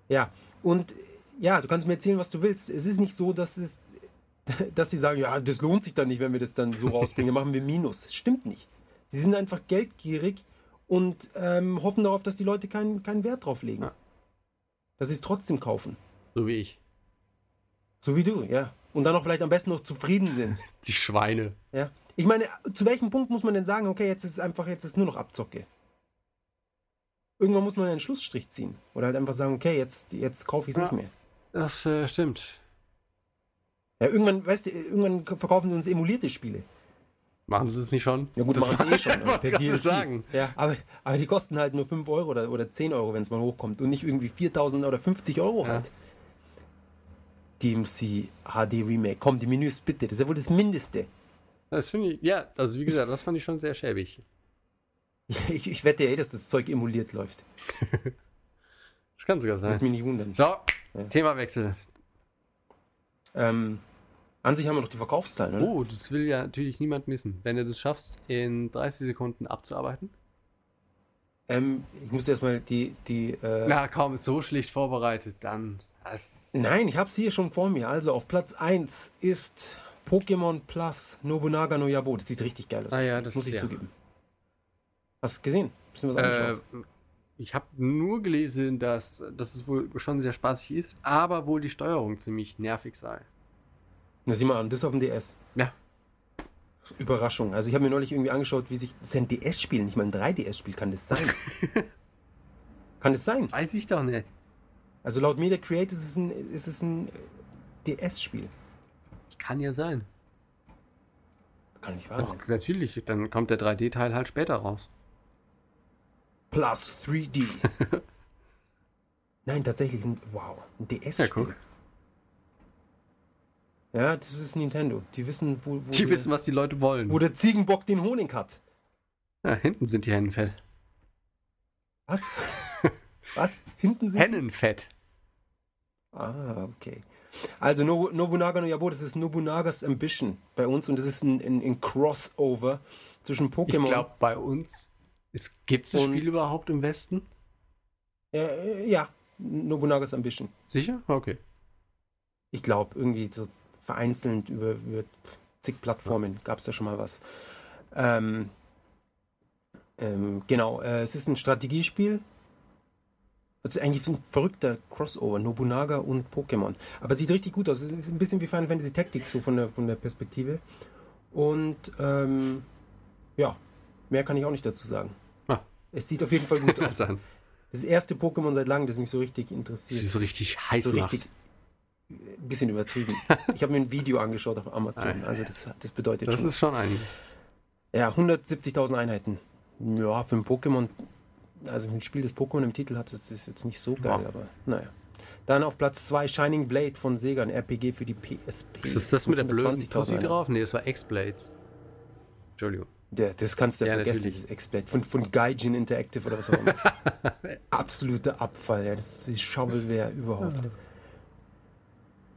Ja, und ja, du kannst mir erzählen, was du willst. Es ist nicht so, dass es, [LAUGHS] dass sie sagen, ja, das lohnt sich dann nicht, wenn wir das dann so rausbringen, dann machen wir Minus. Das stimmt nicht. Sie sind einfach geldgierig und ähm, hoffen darauf, dass die Leute keinen keinen Wert drauf legen. Ja. Dass sie es trotzdem kaufen. So wie ich. So wie du, ja. Und dann auch vielleicht am besten noch zufrieden sind. [LAUGHS] Die Schweine. Ja. Ich meine, zu welchem Punkt muss man denn sagen, okay, jetzt ist es einfach, jetzt ist nur noch Abzocke? Irgendwann muss man einen Schlussstrich ziehen. Oder halt einfach sagen, okay, jetzt, jetzt kaufe ich es Ja. nicht mehr. Das äh, stimmt. Ja, irgendwann, weißt du, irgendwann verkaufen sie uns emulierte Spiele. Machen sie es nicht schon? Ja gut, Das machen sie eh schon. [LAUGHS] per DLC. sagen. Ja, aber, aber die kosten halt nur 5 Euro oder, oder 10 Euro, wenn es mal hochkommt. Und nicht irgendwie 4000 oder 50 Euro Ja. halt. DMC HD Remake. Komm, die Menüs bitte. Das ist ja wohl das Mindeste. Das finde ich, ja, also wie gesagt, das fand ich schon sehr schäbig. [LAUGHS] Ich, ich wette ja eh, dass das Zeug emuliert läuft. Das kann sogar Würde sein. mich nicht wundern. So, Themawechsel. Ähm, an sich haben wir noch die Verkaufszahlen, oder? Oh, das will ja natürlich niemand missen. Wenn du das schaffst, in 30 Sekunden abzuarbeiten. Ähm, ich muss erstmal die. die äh, Na komm, so schlicht vorbereitet, dann. Das, Nein, ich habe es hier schon vor mir. Also auf Platz 1 ist Pokémon Plus Nobunaga no Yabo. Das sieht richtig geil aus. Ah ja, das- muss ich ja. zugeben. Hast du gesehen? Bisschen was äh, ich habe nur gelesen, dass, dass es wohl schon sehr spaßig ist, aber wohl die Steuerung ziemlich nervig sei. Na, sieh mal an, das auf dem DS. Ja. Überraschung. Also ich habe mir neulich irgendwie angeschaut, wie sich. Das ist ein DS-Spiel, nicht mal ein 3DS-Spiel. Kann das sein? [LAUGHS] Kann das sein? Weiß ich doch nicht. Also laut Media Create ist es ein, ist es ein DS-Spiel. Kann ja sein. Kann nicht wahr Doch, sein. natürlich. Dann kommt der 3D-Teil halt später raus. Plus 3D. [LAUGHS] Nein, tatsächlich sind. Wow, ein Ja, DS-Spiel. guck. Ja, das ist Nintendo. Die wissen, wo, wo, Die der, wissen, was die Leute wollen. wo der Ziegenbock den Honig hat. Ja, hinten sind die Hennenfett. Was? [LAUGHS] Was? Hinten sind. Hennenfett. Ah, okay. Also Nobu- Nobunaga no Yabo, das ist Nobunagas Ambition bei uns und das ist ein, ein, ein Crossover zwischen Ich Pokémon. glaube, bei uns gibt es das Spiel überhaupt im Westen? Äh, ja, Nobunagas Ambition. Sicher? Okay. Ich glaube, irgendwie so vereinzelt über, über zig Plattformen gab es da schon mal was. Ähm, ähm, genau, äh, es ist ein Strategiespiel. Das ist eigentlich so ein verrückter Crossover, Nobunaga und Pokémon. Aber sieht richtig gut aus. Es ist ein bisschen wie Final Fantasy Tactics, so von der, von der Perspektive. Und ähm, ja, mehr kann ich auch nicht dazu sagen. Ah. Es sieht auf jeden Fall gut aus. Dann. Das erste Pokémon seit langem, das mich so richtig Sie interessiert. so richtig heiß So macht. richtig. Ein bisschen übertrieben. Ich habe mir ein Video angeschaut auf Amazon. Also das, das bedeutet Das schon. ist schon einiges. Ja, 170.000 Einheiten. Ja, für ein Pokémon, also ein Spiel, das Pokémon im Titel hat, das ist jetzt nicht so geil, Ja. aber naja. Dann auf Platz 2 Shining Blade von Sega, ein RPG für die PSP. Ist das das mit der blöden 120.000 Tussi drauf? Nee, das war X-Blades. Entschuldigung. Ja, das kannst du ja, Ja, vergessen, natürlich. dieses X-Blade. Von, von Gaijin Interactive oder was auch immer. [LAUGHS] Absoluter Abfall, ja. Das ist die Shovelware überhaupt.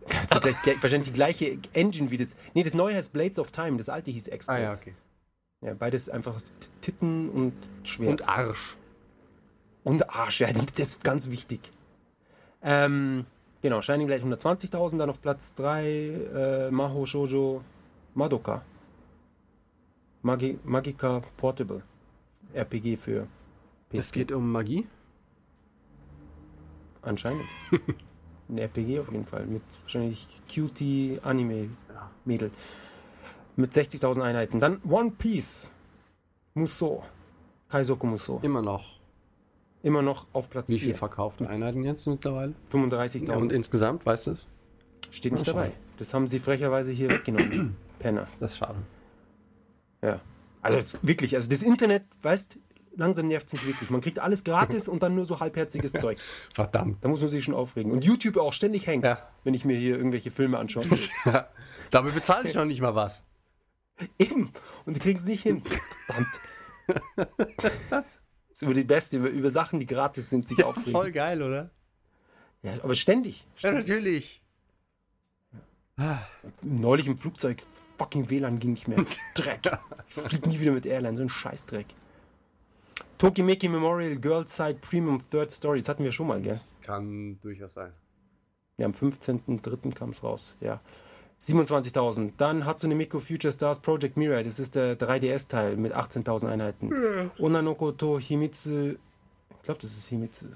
Gleich, gleich, wahrscheinlich die gleiche Engine wie das. Nee, das neue heißt Blades of Time, das alte hieß Ah X-Blades. ja, okay. Ja, beides einfach Titten und Schwert. Und Arsch. Und Arsch, ja, das ist ganz wichtig. Ähm, genau, Shining Blade 120.000, dann auf Platz 3 äh, Maho Shoujo Madoka. Magi Magica Portable. RPG für PSP. Es geht um Magie. Anscheinend. [LAUGHS] Ein RPG auf jeden Fall. Mit wahrscheinlich Cutie Anime Ja. Mädel. Mit 60.000 Einheiten. Dann One Piece. Musou. Kaizoku Musou. Immer noch. Immer noch auf Platz Wie viel 4. verkauften Einheiten jetzt mittlerweile? 35.000. Und insgesamt, weißt du es? Steht nicht dabei. Das haben sie frecherweise hier weggenommen. [CLEARS THROAT] Penner. Das ist schade. Ja. Also wirklich, also das Internet, weißt langsam nervt es mich wirklich. Man kriegt alles gratis und dann nur so halbherziges [LAUGHS] Zeug. Verdammt. Da muss man sich schon aufregen. Und YouTube auch ständig hängt, Ja. wenn ich mir hier irgendwelche Filme anschaue. [LAUGHS] Damit bezahle ich [LAUGHS] noch nicht mal was. Eben. Und die kriegen es nicht hin. Verdammt. Das ist über die Beste, über, über Sachen, die gratis sind, sich aufregen. Voll geil, oder? Ja, aber ständig. Ja, natürlich. Neulich im Flugzeug, fucking WLAN ging nicht mehr. [LAUGHS] Dreck. Ich flieg nie wieder mit Airline, so ein Scheißdreck. Tokimeki Memorial Girls Side Premium Third Story, das hatten wir schon mal, gell? Das kann durchaus sein. Ja, am 15.03. kam es raus, ja. 27.000. Dann Hatsune Miku Future Stars Project Mirai, das ist der 3DS-Teil mit 18.000 Einheiten. Onanoko to Himitsu, ich glaube, das ist Himitsu.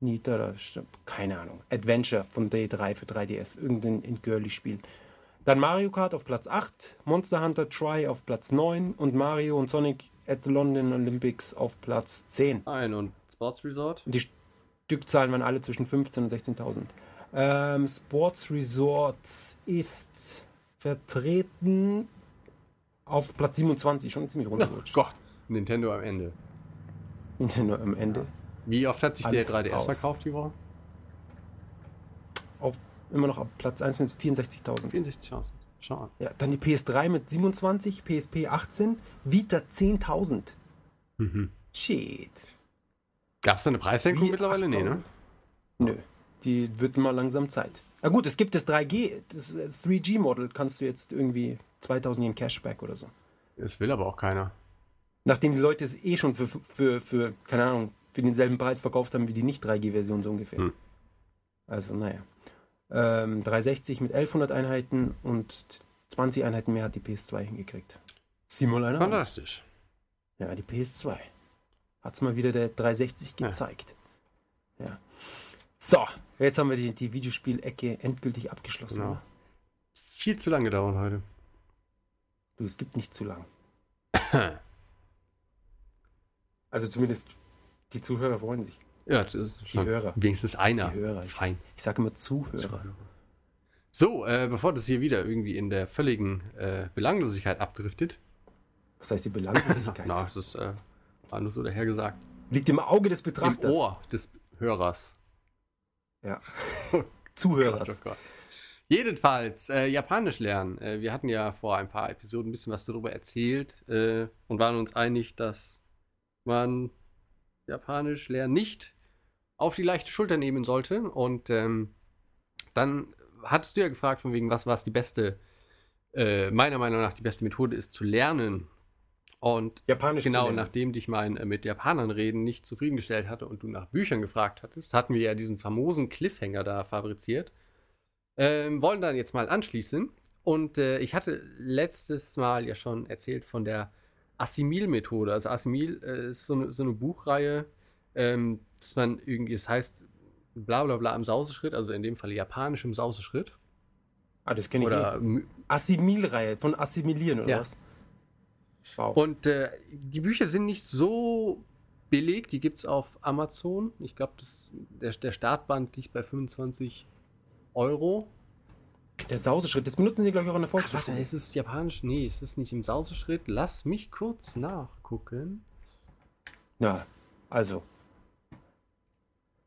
Nita, oder stimmt, keine Ahnung. Adventure von Day 3 für 3DS, irgendein in Girly-Spiel. Dann Mario Kart auf Platz 8, Monster Hunter Try auf Platz 9 und Mario und Sonic at the London Olympics auf Platz 10. Ein und Sports Resort. Die Stückzahlen waren alle zwischen 15.000 und 16.000. Ähm, Sports Resorts ist vertreten auf Platz 27, schon ziemlich Oh runtergerutscht. Gott, Nintendo am Ende. Nur am Ende. Wie oft hat sich Alles der 3DS raus. verkauft die Woche? Auf, immer noch auf Platz 1 mit 64.000. 64.000. Schau an. Ja, dann die PS3 mit 27, PSP 18, Vita 10.000. Mhm. Shit. Gab es da eine Preissenkung mittlerweile? Nee, ne? 8000. Nö, die wird mal langsam Zeit. Na gut, es gibt das 3G, das äh, 3G-Model, kannst du jetzt irgendwie 2000 Yen Cashback oder so. Das will aber auch keiner. Nachdem die Leute es eh schon für, für, für keine Ahnung, für denselben Preis verkauft haben wie die Nicht-3G-Version so ungefähr. Hm. Also, naja. Ähm, 360 mit 1100 Einheiten und 20 Einheiten mehr hat die PS2 hingekriegt. Sieh mal einer an. Fantastisch. Ja, die PS2. Hat's mal wieder der 360 Ja. gezeigt. Ja. So, jetzt haben wir die, die Videospielecke endgültig abgeschlossen. Genau. Viel zu lange dauern heute. Du, es gibt nicht zu lang. [COUGHS] Also zumindest die Zuhörer freuen sich. Ja, das ist Die schon Hörer. wenigstens einer. Die Hörer. Ich, Fein. ich sage immer Zuhörer. So, äh, bevor das hier wieder irgendwie in der völligen äh, Belanglosigkeit abdriftet. Was heißt die Belanglosigkeit? [LAUGHS] Na, das äh, war nur so dahergesagt. Liegt im Auge des Im Betrachters. Ohr des Hörers. Ja. [LAUGHS] Gott, Zuhörers. oh Gott. Jedenfalls, äh, Japanisch lernen. Äh, wir hatten ja vor ein paar Episoden ein bisschen was darüber erzählt äh, und waren uns einig, dass man Japanisch lernen nicht auf die leichte Schulter nehmen sollte. Und ähm, dann hattest du ja gefragt, von wegen, was war es die beste, äh, meiner Meinung nach die beste Methode ist zu lernen. Und Japanisch Genau, lernen. nachdem dich mein äh, mit Japanern reden nicht zufriedengestellt hatte und du nach Büchern gefragt hattest, hatten wir ja diesen famosen Cliffhanger da fabriziert. Ähm, wollen dann jetzt mal anschließen. Und äh, ich hatte letztes Mal ja schon erzählt von der Assimil-Methode. Also Assimil äh, ist so eine, so eine Buchreihe, ähm, dass man irgendwie, das heißt bla bla bla im Sauseschritt, also in dem Fall japanisch im Sauseschritt. Ah, das kenne ich. Oder Assimilreihe, von Assimilieren oder Ja. was? Wow. Und äh, die Bücher sind nicht so billig, die gibt es auf Amazon. Ich glaube, der, der Startband liegt bei 25 Euro. Der Sauseschritt, das benutzen sie, glaube ich, auch in der Ach, warte, Volkshochschule. ist es japanisch? Nee, ist es nicht im Sauseschritt? Lass mich kurz nachgucken. Ja, also.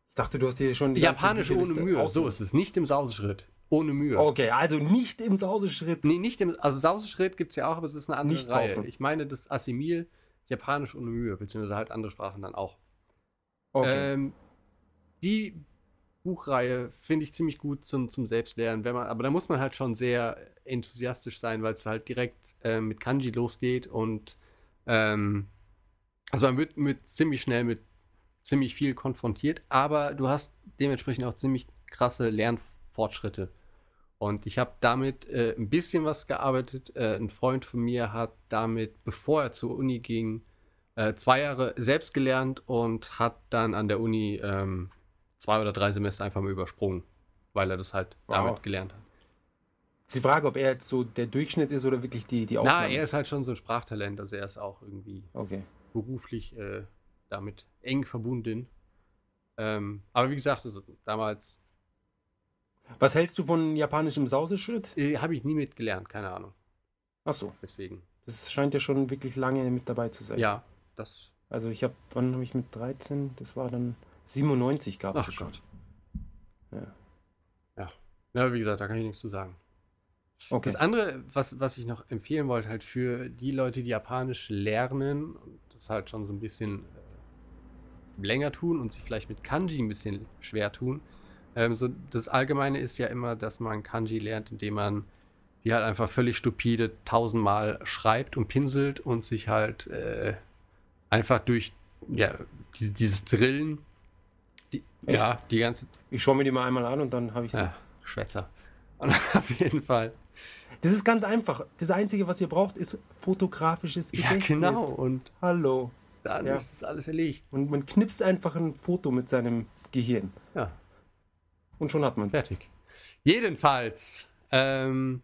Ich dachte, du hast hier schon die ganze Japanisch ohne Mühe. So ausgesucht. ist es. Nicht im Sauseschritt. Ohne Mühe. Okay, also nicht im Sauseschritt. Nee, nicht im. Also Sauseschritt gibt es ja auch, aber es ist eine andere Nicht Reihe. kaufen. Ich meine das Assimil, Japanisch ohne Mühe, beziehungsweise halt andere Sprachen dann auch. Okay. Ähm, die Buchreihe finde ich ziemlich gut zum, zum Selbstlernen, wenn man, aber da muss man halt schon sehr enthusiastisch sein, weil es halt direkt äh, mit Kanji losgeht und ähm, also man wird mit ziemlich schnell mit ziemlich viel konfrontiert, aber du hast dementsprechend auch ziemlich krasse Lernfortschritte. Und ich habe damit äh, ein bisschen was gearbeitet. Äh, ein Freund von mir hat damit, bevor er zur Uni ging, äh, zwei Jahre selbst gelernt und hat dann an der Uni ähm, zwei oder drei Semester einfach mal übersprungen, weil er das halt Wow. damit gelernt hat. Ist die Frage, ob er jetzt so der Durchschnitt ist oder wirklich die, die Na, Ausnahme? er ist halt schon so ein Sprachtalent, also er ist auch irgendwie Okay. beruflich äh, damit eng verbunden. Ähm, aber wie gesagt, also damals Was hältst du von japanischem Sauseschritt? äh, habe ich nie mitgelernt, keine Ahnung. Achso, Deswegen. das scheint ja schon wirklich lange mit dabei zu sein. Ja, das. Also ich habe, wann habe ich mit 13? Das war dann 97 gab es schon. Gott. Ja. Ja, wie gesagt, da kann ich nichts zu sagen. Okay. Das andere, was, was ich noch empfehlen wollte, halt für die Leute, die Japanisch lernen das halt schon so ein bisschen äh, länger tun und sich vielleicht mit Kanji ein bisschen schwer tun. Ähm, so das Allgemeine ist ja immer, dass man Kanji lernt, indem man die halt einfach völlig stupide tausendmal schreibt und pinselt und sich halt äh, einfach durch ja, die, dieses Drillen, Echt? ja, die ganze Ich schaue mir die mal einmal an und dann habe ich sie. ja, Schwätzer. [LAUGHS] Und auf jeden Fall. Das ist ganz einfach. Das Einzige, was ihr braucht, ist fotografisches Ja, Gedächtnis. genau. Und Hallo. dann Ja. ist das alles erledigt. Und man knipst einfach ein Foto mit seinem Gehirn. Ja, Und schon hat man es. fertig. Jedenfalls, ähm,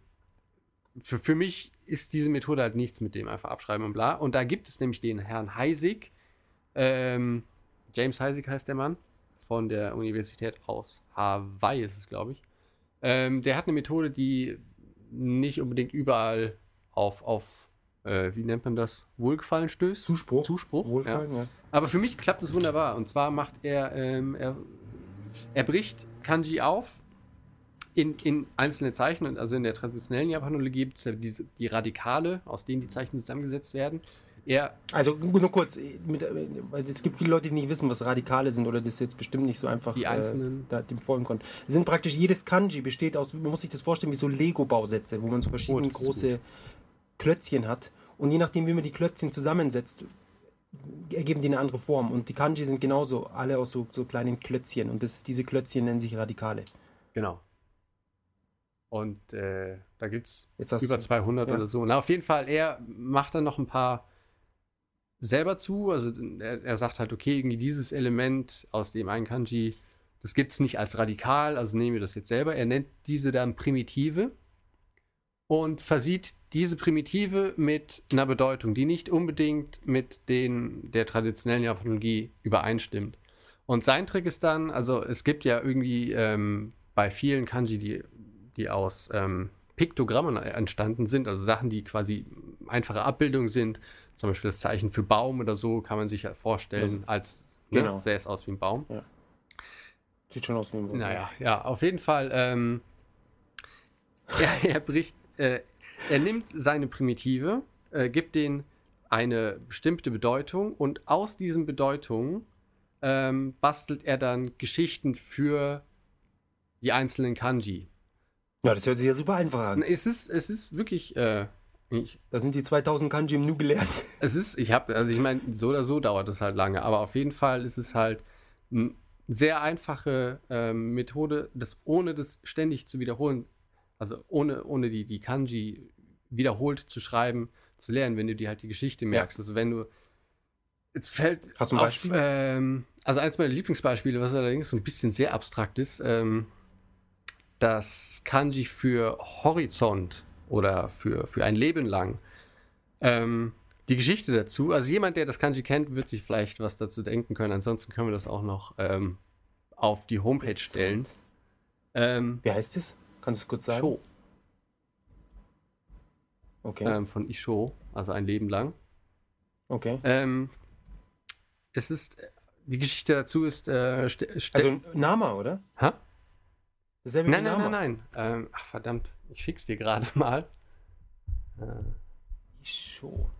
für, für mich ist diese Methode halt nichts mit dem einfach abschreiben und bla. Und da gibt es nämlich den Herrn Heisig. Ähm, James Heisig heißt der Mann. Von der Universität aus Hawaii ist es, glaube ich. Ähm, der hat eine Methode, die nicht unbedingt überall auf, auf äh, wie nennt man das, Wohlgefallen stößt. Zuspruch. Zuspruch, Wohlfallen, ja. Aber für mich klappt es wunderbar. Und zwar macht er, ähm, er, er bricht Kanji auf in, in einzelne Zeichen. Und Also in der traditionellen Japanologie gibt es ja diese, die Radikale, aus denen die Zeichen zusammengesetzt werden. Er, Also nur kurz, mit, weil es gibt viele Leute, die nicht wissen, was Radikale sind oder das jetzt bestimmt nicht so einfach Die einzelnen- äh, da, dem folgen konnten. Es sind praktisch jedes Kanji besteht aus, man muss sich das vorstellen wie so Lego-Bausätze, wo man so verschiedene Oh, große Klötzchen hat. Und je nachdem, wie man die Klötzchen zusammensetzt, ergeben die eine andere Form. Und die Kanji sind genauso, alle aus so, so kleinen Klötzchen. Und das, diese Klötzchen nennen sich Radikale. genau. Und äh, da gibt es über du, 200 ja. oder so. Na, auf jeden Fall, er macht dann noch ein paar selber zu. Also er, er sagt halt, okay, irgendwie dieses Element aus dem einen Kanji, das gibt es nicht als radikal, also nehmen wir das jetzt selber. Er nennt diese dann Primitive und versieht diese Primitive mit einer Bedeutung, die nicht unbedingt mit den der traditionellen Japanologie übereinstimmt. Und sein Trick ist dann, also es gibt ja irgendwie ähm, bei vielen Kanji, die, die aus ähm, Piktogrammen entstanden sind, also Sachen, die quasi einfache Abbildungen sind, zum Beispiel das Zeichen für Baum oder so, kann man sich ja vorstellen, Also, als ne, genau. sähe es aus wie ein Baum. Sieht schon aus wie ein Baum. Naja, ja, auf jeden Fall. Ähm, [LAUGHS] er, er bricht, äh, er nimmt seine Primitive, äh, gibt denen eine bestimmte Bedeutung und aus diesen Bedeutungen ähm, bastelt er dann Geschichten für die einzelnen Kanji. Ja, das hört sich ja super einfach an. Es ist, es ist wirklich, äh, ich, Da sind die 2000 Kanji im Nu gelernt. [LAUGHS] es ist, ich habe, also ich meine, so oder so dauert es halt lange, aber auf jeden Fall ist es halt eine sehr einfache ähm, Methode, das ohne das ständig zu wiederholen, also ohne, ohne die, die Kanji wiederholt zu schreiben, zu lernen, wenn du dir halt die Geschichte merkst. Also wenn du, jetzt fällt Hast du ein auf, Beispiel? ähm, also eins meiner Lieblingsbeispiele, was allerdings so ein bisschen sehr abstrakt ist, ähm, das Kanji für Horizont oder für, für ein Leben lang. Ähm, die Geschichte dazu, also jemand, der das Kanji kennt, wird sich vielleicht was dazu denken können. Ansonsten können wir das auch noch ähm, auf die Homepage stellen. Ähm, Wie heißt es? Kannst du es kurz sagen? Sho, Okay. ähm, von Isho, also ein Leben lang. okay. Ähm, es ist, die Geschichte dazu ist, äh, Also Nama, oder? Hä? Nein, nein, nein, nein. Ähm, ach, verdammt. Ich schick's dir gerade [LAUGHS] mal. Äh, Show.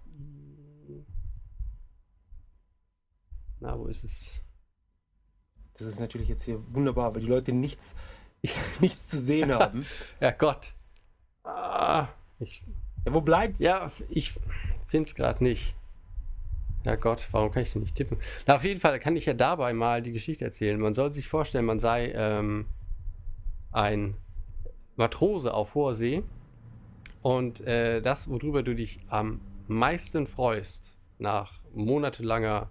na, wo ist es? Das ist natürlich jetzt hier wunderbar, weil die Leute nichts, [LAUGHS] nichts zu sehen haben. Ja, Gott. Ah, ich, Ja, wo bleibt's? ja, ich find's gerade nicht. Ja Gott, warum kann ich denn nicht tippen? Na, auf jeden Fall kann ich ja dabei mal die Geschichte erzählen. Man soll sich vorstellen, man sei ähm, ein Matrose auf hoher See und äh, das, worüber du dich am meisten freust nach monatelanger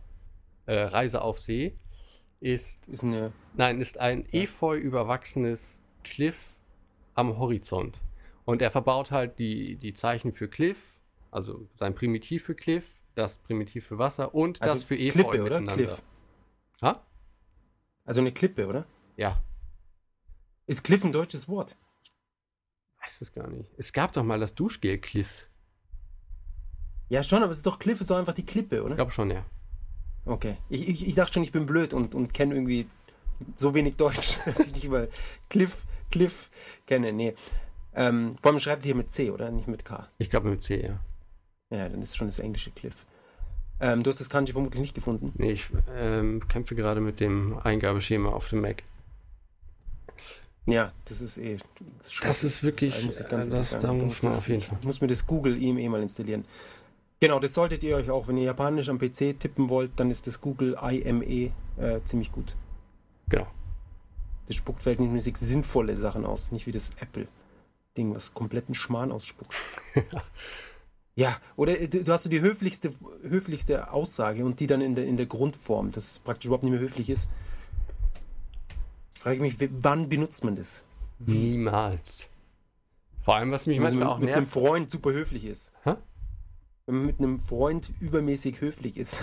äh, Reise auf See, ist, Ist eine. nein, ist ein Ja. efeu überwachsenes Cliff am Horizont. Und er verbaut halt die, die Zeichen für Cliff, also sein Primitiv für Cliff, das Primitiv für Wasser und Also das für Efeu Klippe, oder? miteinander. Cliff. Ha? Also eine Klippe, oder? Ja, Ist Cliff ein deutsches Wort? weiß es gar nicht. Es gab doch mal das Duschgel Cliff. Ja, schon, aber es ist doch Cliff, ist doch einfach die Klippe, oder? Ich glaube schon, ja. Okay. Ich, ich, ich dachte schon, ich bin blöd und, und kenne irgendwie so wenig Deutsch, [LAUGHS] dass ich nicht mal Cliff, Cliff kenne. Nee. Ähm, vor allem schreibt sie hier mit C, oder? Nicht mit K. Ich glaube mit C, ja. Ja, dann ist schon das englische Cliff. Ähm, du hast das Kanji vermutlich nicht gefunden. Nee, ich ähm, kämpfe gerade mit dem Eingabeschema auf dem Mac. Ja, das ist eh. Das ist wirklich, muss ich ganz äh, das- da Das muss man ist- auf jeden Fall. Ich muss mir das Google ihm eh mal installieren. Genau, das solltet ihr euch auch, wenn ihr Japanisch am PC tippen wollt, dann ist das Google IME äh, ziemlich gut. Genau. Das spuckt verhältnismäßig sinnvolle Sachen aus, nicht wie das Apple-Ding, was kompletten Schmarrn ausspuckt. [LAUGHS] ja, oder äh, du, du hast so die höflichste, höflichste Aussage und die dann in der, in der Grundform, dass es praktisch überhaupt nicht mehr höflich ist. Frage ich mich, wann benutzt man das? Niemals. Vor allem, was mich Wenn man manchmal mit, auch mit einem nervt. Freund super höflich ist. Hä? Wenn man mit einem Freund übermäßig höflich ist.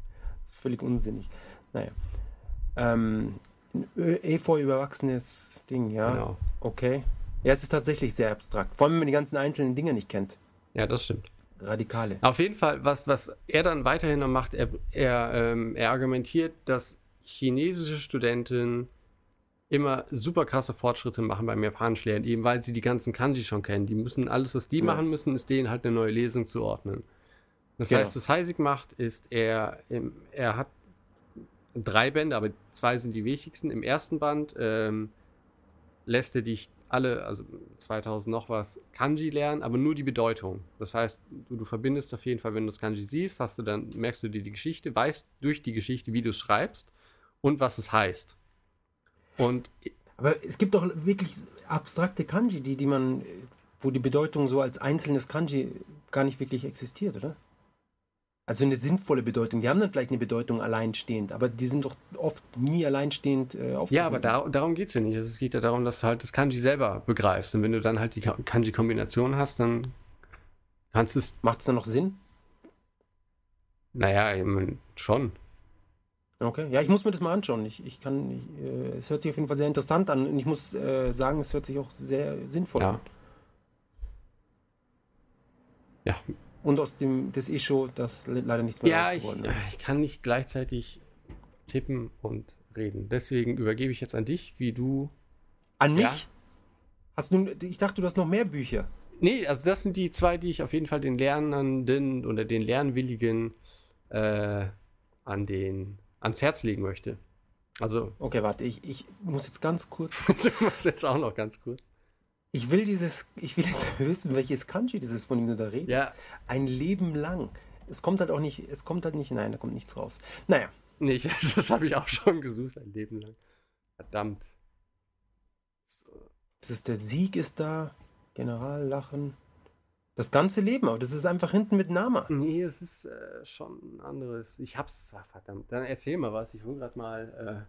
[LAUGHS] Völlig unsinnig. Naja. Ähm, Efeu überwachsenes Ding, ja. Genau. Okay. Ja, es ist tatsächlich sehr abstrakt. Vor allem, wenn man die ganzen einzelnen Dinge nicht kennt. Ja, das stimmt. Radikale. Auf jeden Fall, was, was er dann weiterhin noch macht, er, er, ähm, er argumentiert, dass chinesische Studenten immer super krasse Fortschritte machen beim Japanisch lernen, eben weil sie die ganzen Kanji schon kennen. Die müssen alles, was die Ja. machen müssen, ist denen halt eine neue Lesung zuordnen. Das Genau. heißt, was Heisig macht, ist, er, er hat drei Bände, aber zwei sind die wichtigsten. Im ersten Band ähm, lässt er dich alle, also 2000 noch was, Kanji lernen, aber nur die Bedeutung. Das heißt, du, du verbindest auf jeden Fall, wenn du das Kanji siehst, hast du dann, merkst du dir die Geschichte, weißt durch die Geschichte, wie du es schreibst und was es heißt. Und Aber es gibt doch wirklich abstrakte Kanji, die, die man, wo die Bedeutung so als einzelnes Kanji gar nicht wirklich existiert, oder? Also eine sinnvolle Bedeutung. Die haben dann vielleicht eine Bedeutung alleinstehend, aber die sind doch oft nie alleinstehend äh, ja, aber da, darum geht es ja nicht. Es geht ja darum, dass du halt das Kanji selber begreifst. Und wenn du dann halt die Ka- Kanji-Kombination hast, dann kannst du es, Macht es dann noch Sinn? naja, eben schon. Okay, ja, ich muss mir das mal anschauen. Ich, ich kann, ich, äh, es hört sich auf jeden Fall sehr interessant an und ich muss äh, sagen, es hört sich auch sehr sinnvoll Ja. an. Ja, Und aus dem des Isho, das le- leider nichts mehr Ja, ich, geworden ja, ich kann nicht gleichzeitig tippen und reden. Deswegen übergebe ich jetzt an dich, wie du. An mich? Ja. Hast du, ich dachte, du hast noch mehr Bücher. Nee, also das sind die zwei, die ich auf jeden Fall den Lernenden oder den Lernwilligen äh, an den, ans Herz legen möchte. Also, Okay, warte, ich, ich muss jetzt ganz kurz. [LAUGHS] du musst jetzt auch noch ganz kurz. Ich will dieses, ich will jetzt [LAUGHS] wissen, welches Kanji das ist, von dem du da redest. Ja, Ein Leben lang. Es kommt halt auch nicht, es kommt halt nicht, nein, da kommt nichts raus. Naja, nee, ich, [LAUGHS] das habe ich auch schon gesucht, ein Leben lang. Verdammt. So. das ist der Sieg ist da, Generallachen. Das ganze Leben, aber das ist einfach hinten mit Nama. Nee, es ist äh, schon ein anderes. Ich hab's, ach, verdammt. Dann erzähl mal was. Ich will gerade mal.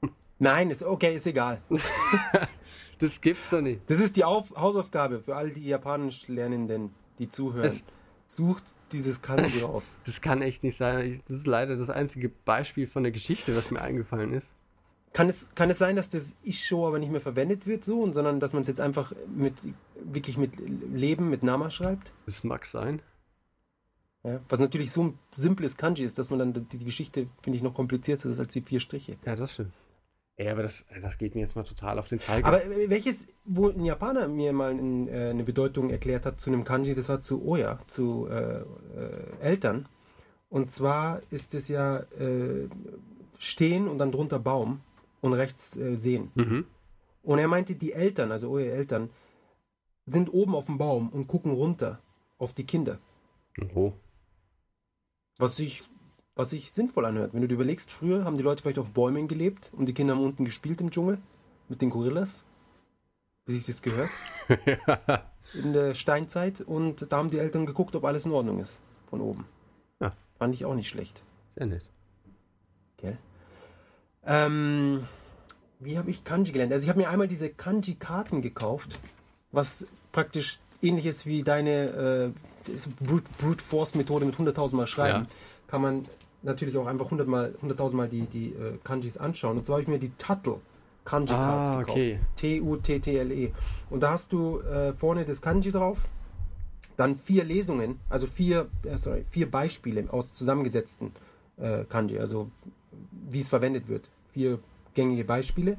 [LAUGHS] Nein, ist okay, ist egal. Äh, [LAUGHS] das gibt's doch nicht. Das ist die Auf Hausaufgabe für all die Japanisch Lernenden, die zuhören. Es- Sucht dieses Kanji raus. [LAUGHS] Das kann echt nicht sein. Das ist leider das einzige Beispiel von der Geschichte, was mir eingefallen ist. Kann es, kann es sein, dass das Isho aber nicht mehr verwendet wird so, sondern dass man es jetzt einfach mit wirklich mit Leben, mit Nama schreibt? Das mag sein. Ja, was natürlich so ein simples Kanji ist, dass man dann die, die Geschichte, finde ich, noch komplizierter ist als die vier Striche. Ja, das stimmt. Ja, aber das, das geht mir jetzt mal total auf den Zeiger. Aber äh, welches, wo ein Japaner mir mal ein, äh, eine Bedeutung erklärt hat zu einem Kanji, das war zu Oya, zu äh, äh, Eltern. Und zwar ist es ja äh, stehen und dann drunter Baum und rechts äh, sehen. mhm. Und er meinte, die Eltern, also eure Eltern, sind oben auf dem Baum und gucken runter auf die Kinder. Oh. Was sich, was sich sinnvoll anhört. Wenn du dir überlegst, früher haben die Leute vielleicht auf Bäumen gelebt und die Kinder haben unten gespielt im Dschungel mit den Gorillas. Wie sich das gehört. [LAUGHS] In der Steinzeit. Und da haben die Eltern geguckt, ob alles in Ordnung ist. Von oben. Ja. Fand ich auch nicht schlecht. Sehr nett. Gell? Ähm, wie habe ich Kanji gelernt? Also ich habe mir einmal diese Kanji-Karten gekauft, was praktisch ähnlich ist wie deine äh, Brute, Brute Force Methode mit 100.000 Mal schreiben. Ja. Kann man natürlich auch einfach 100 Mal, 100.000 Mal die, die äh, Kanjis anschauen. Und zwar habe ich mir die Tuttle Kanji Cards Ah, gekauft. okay. T-U-T-T-L-E. Und da hast du äh, vorne das Kanji drauf, dann vier Lesungen, also vier, äh, sorry, vier Beispiele aus zusammengesetzten äh, Kanji, also wie es verwendet wird. Vier gängige Beispiele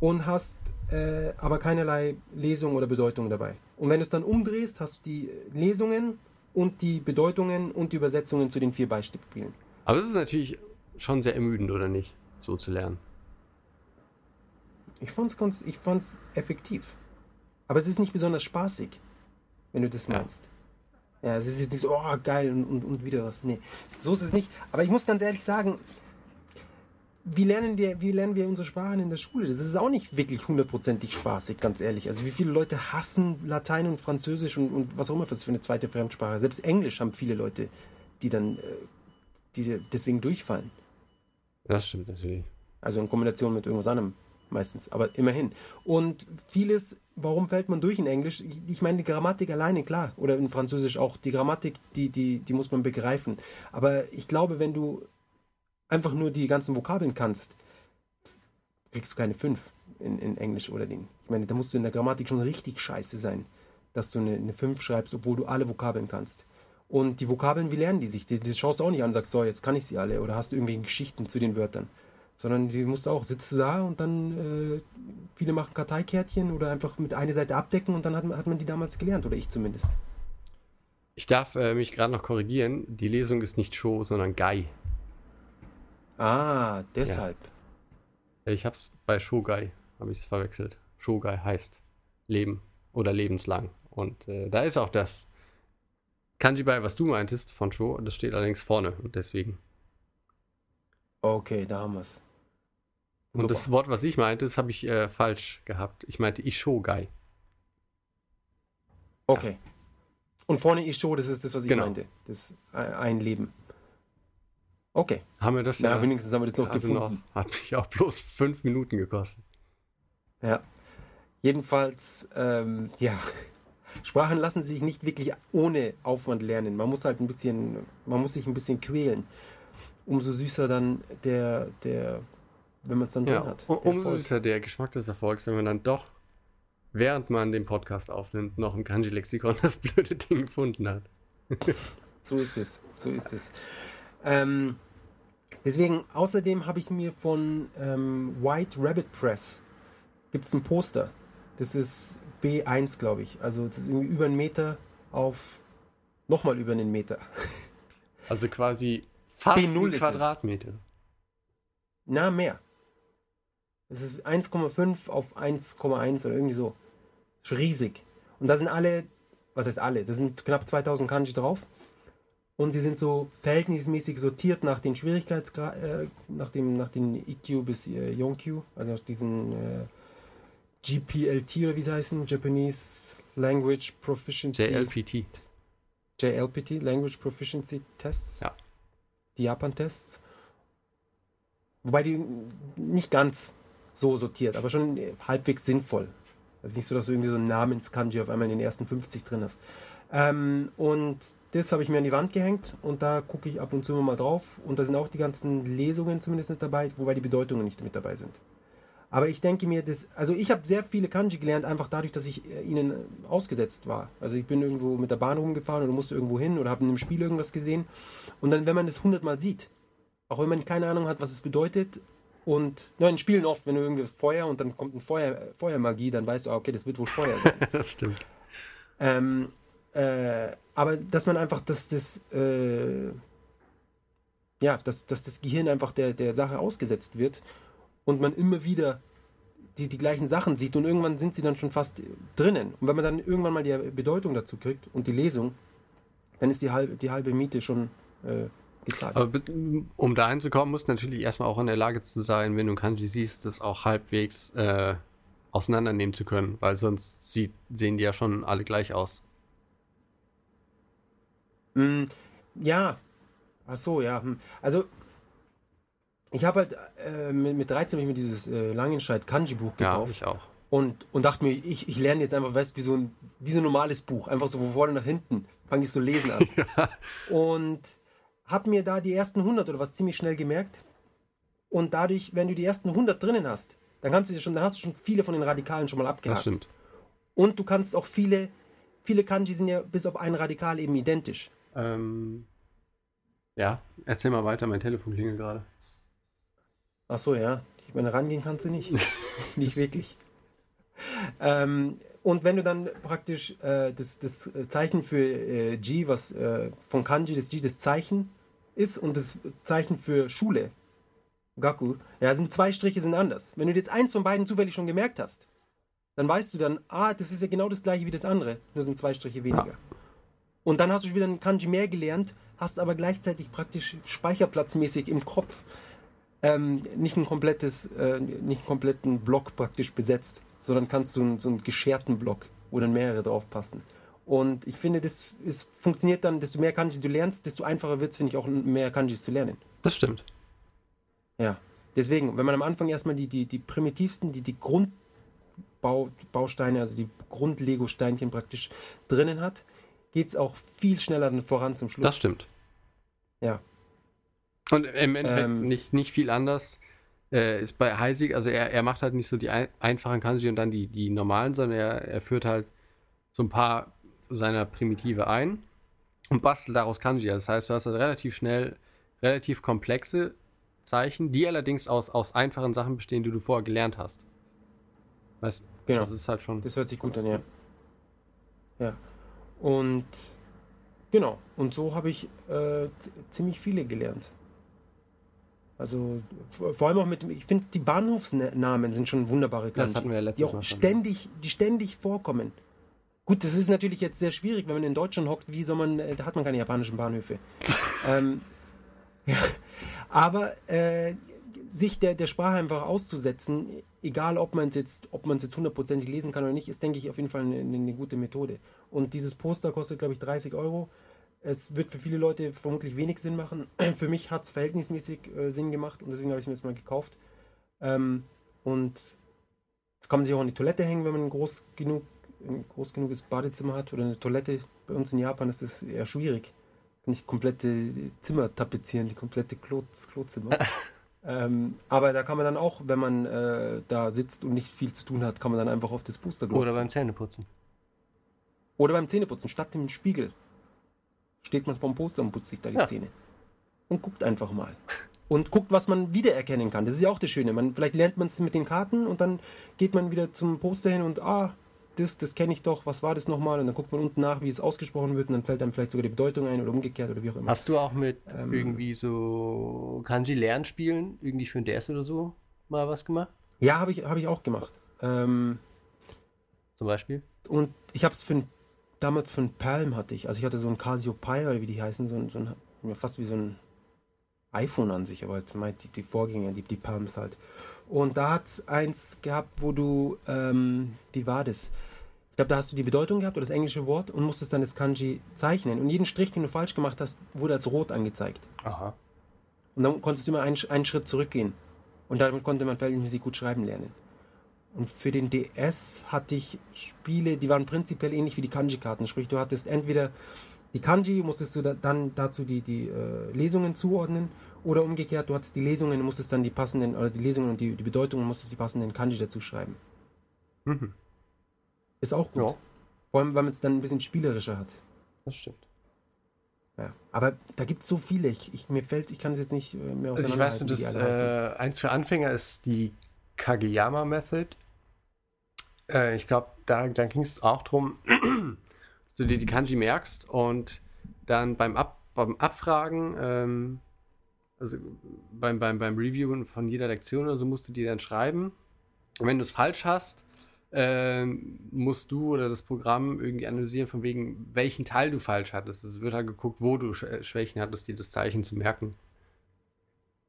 und hast äh, aber keinerlei Lesung oder Bedeutung dabei. Und wenn du es dann umdrehst, hast du die Lesungen und die Bedeutungen und die Übersetzungen zu den vier Beispielen. Aber es ist natürlich schon sehr ermüdend, oder nicht? So zu lernen. Ich fand's, ganz- ich fand's effektiv. Aber es ist nicht besonders spaßig, wenn du das Ja. meinst. Ja, es ist jetzt nicht so, oh, geil und, und, und wieder was. Nee, so ist es nicht. Aber ich muss ganz ehrlich sagen, wie lernen wir, wie lernen wir unsere Sprachen in der Schule? Das ist auch nicht wirklich hundertprozentig spaßig, ganz ehrlich. Also wie viele Leute hassen Latein und Französisch und, und was auch immer das für eine zweite Fremdsprache. Selbst Englisch haben viele Leute, die dann, äh, die deswegen durchfallen. Das stimmt natürlich. Also in Kombination mit irgendwas anderem meistens, aber immerhin. Und vieles, warum fällt man durch in Englisch? Ich, ich meine, die Grammatik alleine, klar, oder in Französisch auch. Die Grammatik, die, die, die muss man begreifen. Aber ich glaube, wenn du einfach nur die ganzen Vokabeln kannst, kriegst du keine 5 in, in Englisch oder Ding. Ich meine, da musst du in der Grammatik schon richtig scheiße sein, dass du eine, eine 5 schreibst, obwohl du alle Vokabeln kannst. Und die Vokabeln, wie lernen die sich? Die, die schaust du auch nicht an und sagst, so, jetzt kann ich sie alle. Oder hast du irgendwie Geschichten zu den Wörtern. Sondern die musst du auch, sitzt da und dann, äh, viele machen Karteikärtchen oder einfach mit einer Seite abdecken und dann hat, man- hat man die damals gelernt, oder ich zumindest. Ich darf äh, mich gerade noch korrigieren. Die Lesung ist nicht Show, sondern Gai. Ah, deshalb. Ich hab's bei Shogai, habe ich es verwechselt. Shogai heißt Leben oder lebenslang. Und äh, da ist auch das Kanji bei, was du meintest von Sho, das steht allerdings vorne und deswegen. Okay, da haben wir's. Und das Wort, was ich meinte, das habe ich äh, falsch gehabt. Ich meinte Ishogai. Okay. Und vorne ist schon, das ist das, was ich Genau. meinte. Das ist ein- ein Leben. Okay. Haben wir das Na, wenigstens haben wir das noch also gefunden. Hat mich auch bloß fünf Minuten gekostet. Ja. Jedenfalls, ähm, ja. Sprachen lassen sich nicht wirklich ohne Aufwand lernen. Man muss halt ein bisschen, man muss sich ein bisschen quälen. Umso süßer dann der, der, wenn man es dann Ja, drin hat. um- umso süßer der Geschmack des Erfolgs, wenn man dann doch, während man den Podcast aufnimmt, noch im Kanji-Lexikon [LAUGHS] das blöde Ding gefunden hat. So ist es, so ist es. Ähm, deswegen, außerdem habe ich mir von ähm, White Rabbit Press gibt es ein Poster. Das ist B1, glaube ich. Also das ist irgendwie über einen Meter auf nochmal über einen Meter. [LAUGHS] Also quasi fast B0 ein ist es. Quadratmeter. Na, mehr. Es ist 1,5 auf 1,1 oder irgendwie so. Ist riesig. Und da sind alle, was heißt alle? Da sind knapp 2000 Kanji drauf. Und die sind so verhältnismäßig sortiert nach den Schwierigkeitsgrad, äh, nach, dem, nach den IQ bis äh, Yonkyu, also nach diesen äh, GPLT oder wie sie heißen, Japanese Language Proficiency. JLPT. JLPT, Language Proficiency Tests. Ja. Die Japan-Tests. Wobei die nicht ganz so sortiert, aber schon halbwegs sinnvoll. Also nicht so, dass du irgendwie so einen Namens-Kanji auf einmal in den ersten 50 drin hast. Ähm, und das habe ich mir an die Wand gehängt und da gucke ich ab und zu mal drauf. Und da sind auch die ganzen Lesungen zumindest nicht dabei, wobei die Bedeutungen nicht mit dabei sind. Aber ich denke mir, das, also ich habe sehr viele Kanji gelernt, einfach dadurch, dass ich äh, ihnen ausgesetzt war. Also ich bin irgendwo mit der Bahn rumgefahren oder musste irgendwo hin oder habe in einem Spiel irgendwas gesehen. Und dann, wenn man das hundertmal sieht, auch wenn man keine Ahnung hat, was es bedeutet, und ja, in Spielen oft, wenn du irgendwie Feuer und dann kommt ein Feuer, Feuermagie, dann weißt du, ah, okay, das wird wohl Feuer sein. [LAUGHS] das stimmt. Ähm, äh, aber dass man einfach, dass das, äh, ja, dass, dass das Gehirn einfach der, der Sache ausgesetzt wird und man immer wieder die, die gleichen Sachen sieht und irgendwann sind sie dann schon fast drinnen. Und wenn man dann irgendwann mal die Bedeutung dazu kriegt und die Lesung, dann ist die halbe, die halbe Miete schon äh, gezahlt. Aber be- um da hinzukommen, musst du natürlich erstmal auch in der Lage zu sein, wenn du Kanji siehst, das auch halbwegs äh, auseinandernehmen zu können, weil sonst sieht, sehen die ja schon alle gleich aus. Mm, ja. Ach so, ja. hm. Also, ich habe halt äh, mit, mit 13 habe ich mir dieses äh, Langenscheid Kanji-Buch Ja, gekauft ich auch. und, und dachte mir, ich, ich lerne jetzt einfach, weißt wie so ein, wie so ein normales Buch, einfach so von vorne nach hinten. Fange ich so lesen an. [LAUGHS] Und habe mir da die ersten 100 oder was ziemlich schnell gemerkt. Und dadurch, wenn du die ersten 100 drinnen hast, dann kannst du schon, dann hast du schon viele von den Radikalen schon mal Das abgehakt. stimmt. Und du kannst auch viele, viele Kanji sind ja bis auf ein Radikal eben identisch. Ähm, ja, erzähl mal weiter, mein Telefon klingelt gerade. Ach so, ja. Ich meine, rangehen kannst du nicht. [LAUGHS] nicht wirklich. Ähm, und wenn du dann praktisch äh, das, das Zeichen für äh, G, was äh, von Kanji das G das Zeichen ist und das Zeichen für Schule, Gaku, ja, sind zwei Striche sind anders. Wenn du jetzt eins von beiden zufällig schon gemerkt hast, dann weißt du dann, ah, das ist ja genau das gleiche wie das andere, nur sind zwei Striche weniger. Und dann hast du wieder ein Kanji mehr gelernt, hast aber gleichzeitig praktisch speicherplatzmäßig im Kopf ähm, nicht ein komplettes, äh, nicht einen kompletten Block praktisch besetzt, sondern kannst du einen, so einen gescherten Block, wo dann mehrere drauf passen. Und ich finde, das ist, funktioniert dann, desto mehr Kanji du lernst, desto einfacher wird es, finde ich, auch mehr Kanjis zu lernen. Das stimmt. Ja. Deswegen, wenn man am Anfang erstmal die, die, die primitivsten, die, die Grundbausteine, also die Grund-Lego-Steinchen praktisch drinnen hat, geht es auch viel schneller dann voran zum Schluss. Das stimmt. Ja. Und im Endeffekt Ähm. nicht, nicht viel anders äh, ist bei Heisig, also er, er macht halt nicht so die ein, einfachen Kanji und dann die, die normalen, sondern er, er führt halt so ein paar seiner Primitive ein und bastelt daraus Kanji. Das heißt, du hast also relativ schnell relativ komplexe Zeichen, die allerdings aus, aus einfachen Sachen bestehen, die du vorher gelernt hast. Weißt Genau. das ist halt schon. Das hört sich gut an, ja. Ja. Und genau. Und so habe ich äh, ziemlich viele gelernt. Also vor allem auch mit, ich finde, die Bahnhofsnamen sind schon wunderbare Das Kanji, hatten wir ja die letztes auch Mal ständig, die ständig vorkommen. Gut, das ist natürlich jetzt sehr schwierig, wenn man in Deutschland hockt, wie soll man, äh, da hat man keine japanischen Bahnhöfe. [LAUGHS] ähm, [LAUGHS] ja, aber äh, sich der, der Sprache einfach auszusetzen, egal ob man es jetzt, jetzt hundertprozentig lesen kann oder nicht, ist, denke ich, auf jeden Fall eine, eine gute Methode. Und dieses Poster kostet, glaube ich, 30 Euro. Es wird für viele Leute vermutlich wenig Sinn machen. [CLEARS THROAT] Für mich hat es verhältnismäßig äh, Sinn gemacht und deswegen habe ich es mir jetzt mal gekauft. Ähm, und das kann man sich auch an die Toilette hängen, wenn man ein groß genug, ein groß genuges Badezimmer hat oder eine Toilette. Bei uns in Japan ist das eher schwierig. Nicht komplette Zimmer tapezieren, die komplette Klo, Klozimmer. [LAUGHS] ähm, aber da kann man dann auch, wenn man äh, da sitzt und nicht viel zu tun hat, kann man dann einfach auf das Poster glotzen. Oder beim Zähneputzen. Oder beim Zähneputzen, statt dem Spiegel, steht man vorm Poster und putzt sich da die Ja. Zähne. Und guckt einfach mal. Und guckt, was man wiedererkennen kann. Das ist ja auch das Schöne. Man, vielleicht lernt man es mit den Karten und dann geht man wieder zum Poster hin und ah, das, das kenne ich doch, was war das nochmal? Und dann guckt man unten nach, wie es ausgesprochen wird und dann fällt einem vielleicht sogar die Bedeutung ein oder umgekehrt oder wie auch immer. Hast du auch mit Ähm. irgendwie so Kanji-Lernspielen, irgendwie für ein DS oder so, mal was gemacht? Ja, habe ich, hab ich auch gemacht. Ähm, Zum Beispiel? und ich habe es für ein, damals für ein Palm hatte ich. Also ich hatte so ein Cassiopeia oder wie die heißen, so ein, so ein fast wie so ein iPhone an sich, aber jetzt meint die, die Vorgänger, die, die Palms halt. Und da hat es eins gehabt, wo du, ähm, wie war das? Ich glaube, da hast du die Bedeutung gehabt oder das englische Wort und musstest dann das Kanji zeichnen. Und jeden Strich, den du falsch gemacht hast, wurde als rot angezeigt. Aha. Und dann konntest du immer einen, einen Schritt zurückgehen. Und damit konnte man verhältnismäßig gut schreiben lernen. Und für den DS hatte ich Spiele, die waren prinzipiell ähnlich wie die Kanji-Karten. Sprich, du hattest entweder die Kanji, musstest du da, dann dazu die, die äh, Lesungen zuordnen, oder umgekehrt, du hattest die Lesungen, musstest dann die passenden, oder die Lesungen und die, die Bedeutungen, musstest die passenden Kanji dazu schreiben. Mhm. Ist auch gut. Ja, Vor allem, weil man es dann ein bisschen spielerischer hat. das stimmt. Ja. Aber da gibt es so viele. Ich, ich, mir fällt, ich kann es jetzt nicht äh, mehr Also ich weiß auseinanderhalten, nur, das äh, eins für Anfänger ist die Kageyama Method. Äh, ich glaube, da, da ging es auch drum, dass du dir die Kanji merkst und dann beim, Ab, beim Abfragen, ähm, also beim, beim, beim Reviewen von jeder Lektion oder so, musst du dir dann schreiben. Und wenn du es falsch hast, ähm, musst du oder das Programm irgendwie analysieren, von wegen, welchen Teil du falsch hattest. Es wird halt geguckt, wo du Sch- Schwächen hattest, dir das Zeichen zu merken.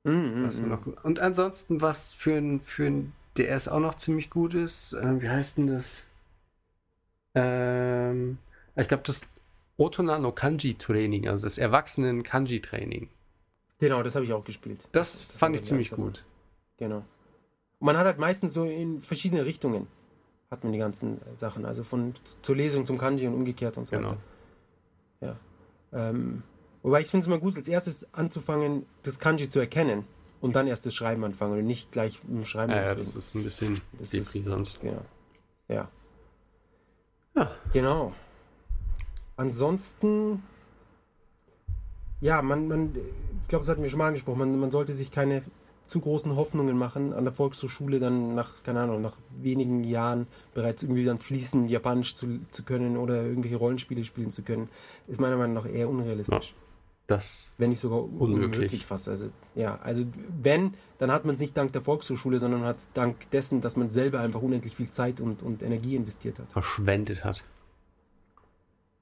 Mm, mm, mm. Und ansonsten, was für ein, für ein DS auch noch ziemlich gut ist, äh, wie heißt denn das? Ähm, ich glaube, das Otona no Kanji Training, also das Erwachsenen Kanji Training. Genau, das habe ich auch gespielt. Das, Das fand ich ziemlich langsam. gut. Genau. Und man hat halt meistens so in verschiedene Richtungen hat man die ganzen äh, Sachen. Also von zur Lesung zum Kanji und umgekehrt und so Genau. weiter. Ja. Ähm, wobei ich finde es immer gut, als erstes anzufangen, das Kanji zu erkennen und dann erst das Schreiben anfangen und nicht gleich mit dem Schreiben loslegen. das ist ein bisschen Das Depri ist- sonst. Genau. Ja. Ja. Genau. Ansonsten, ja, man, man, ich glaube, das hatten wir schon mal angesprochen, man, man sollte sich keine zu großen Hoffnungen machen, an der Volkshochschule dann nach, keine Ahnung, nach wenigen Jahren bereits irgendwie dann fließend Japanisch zu, zu können oder irgendwelche Rollenspiele spielen zu können, ist meiner Meinung nach eher unrealistisch. Das, Wenn nicht sogar Unmöglich. unmöglich fast. Also, ja, also wenn, dann hat man es nicht dank der Volkshochschule, sondern hat es dank dessen, dass man selber einfach unendlich viel Zeit und, und Energie investiert hat. verschwendet hat.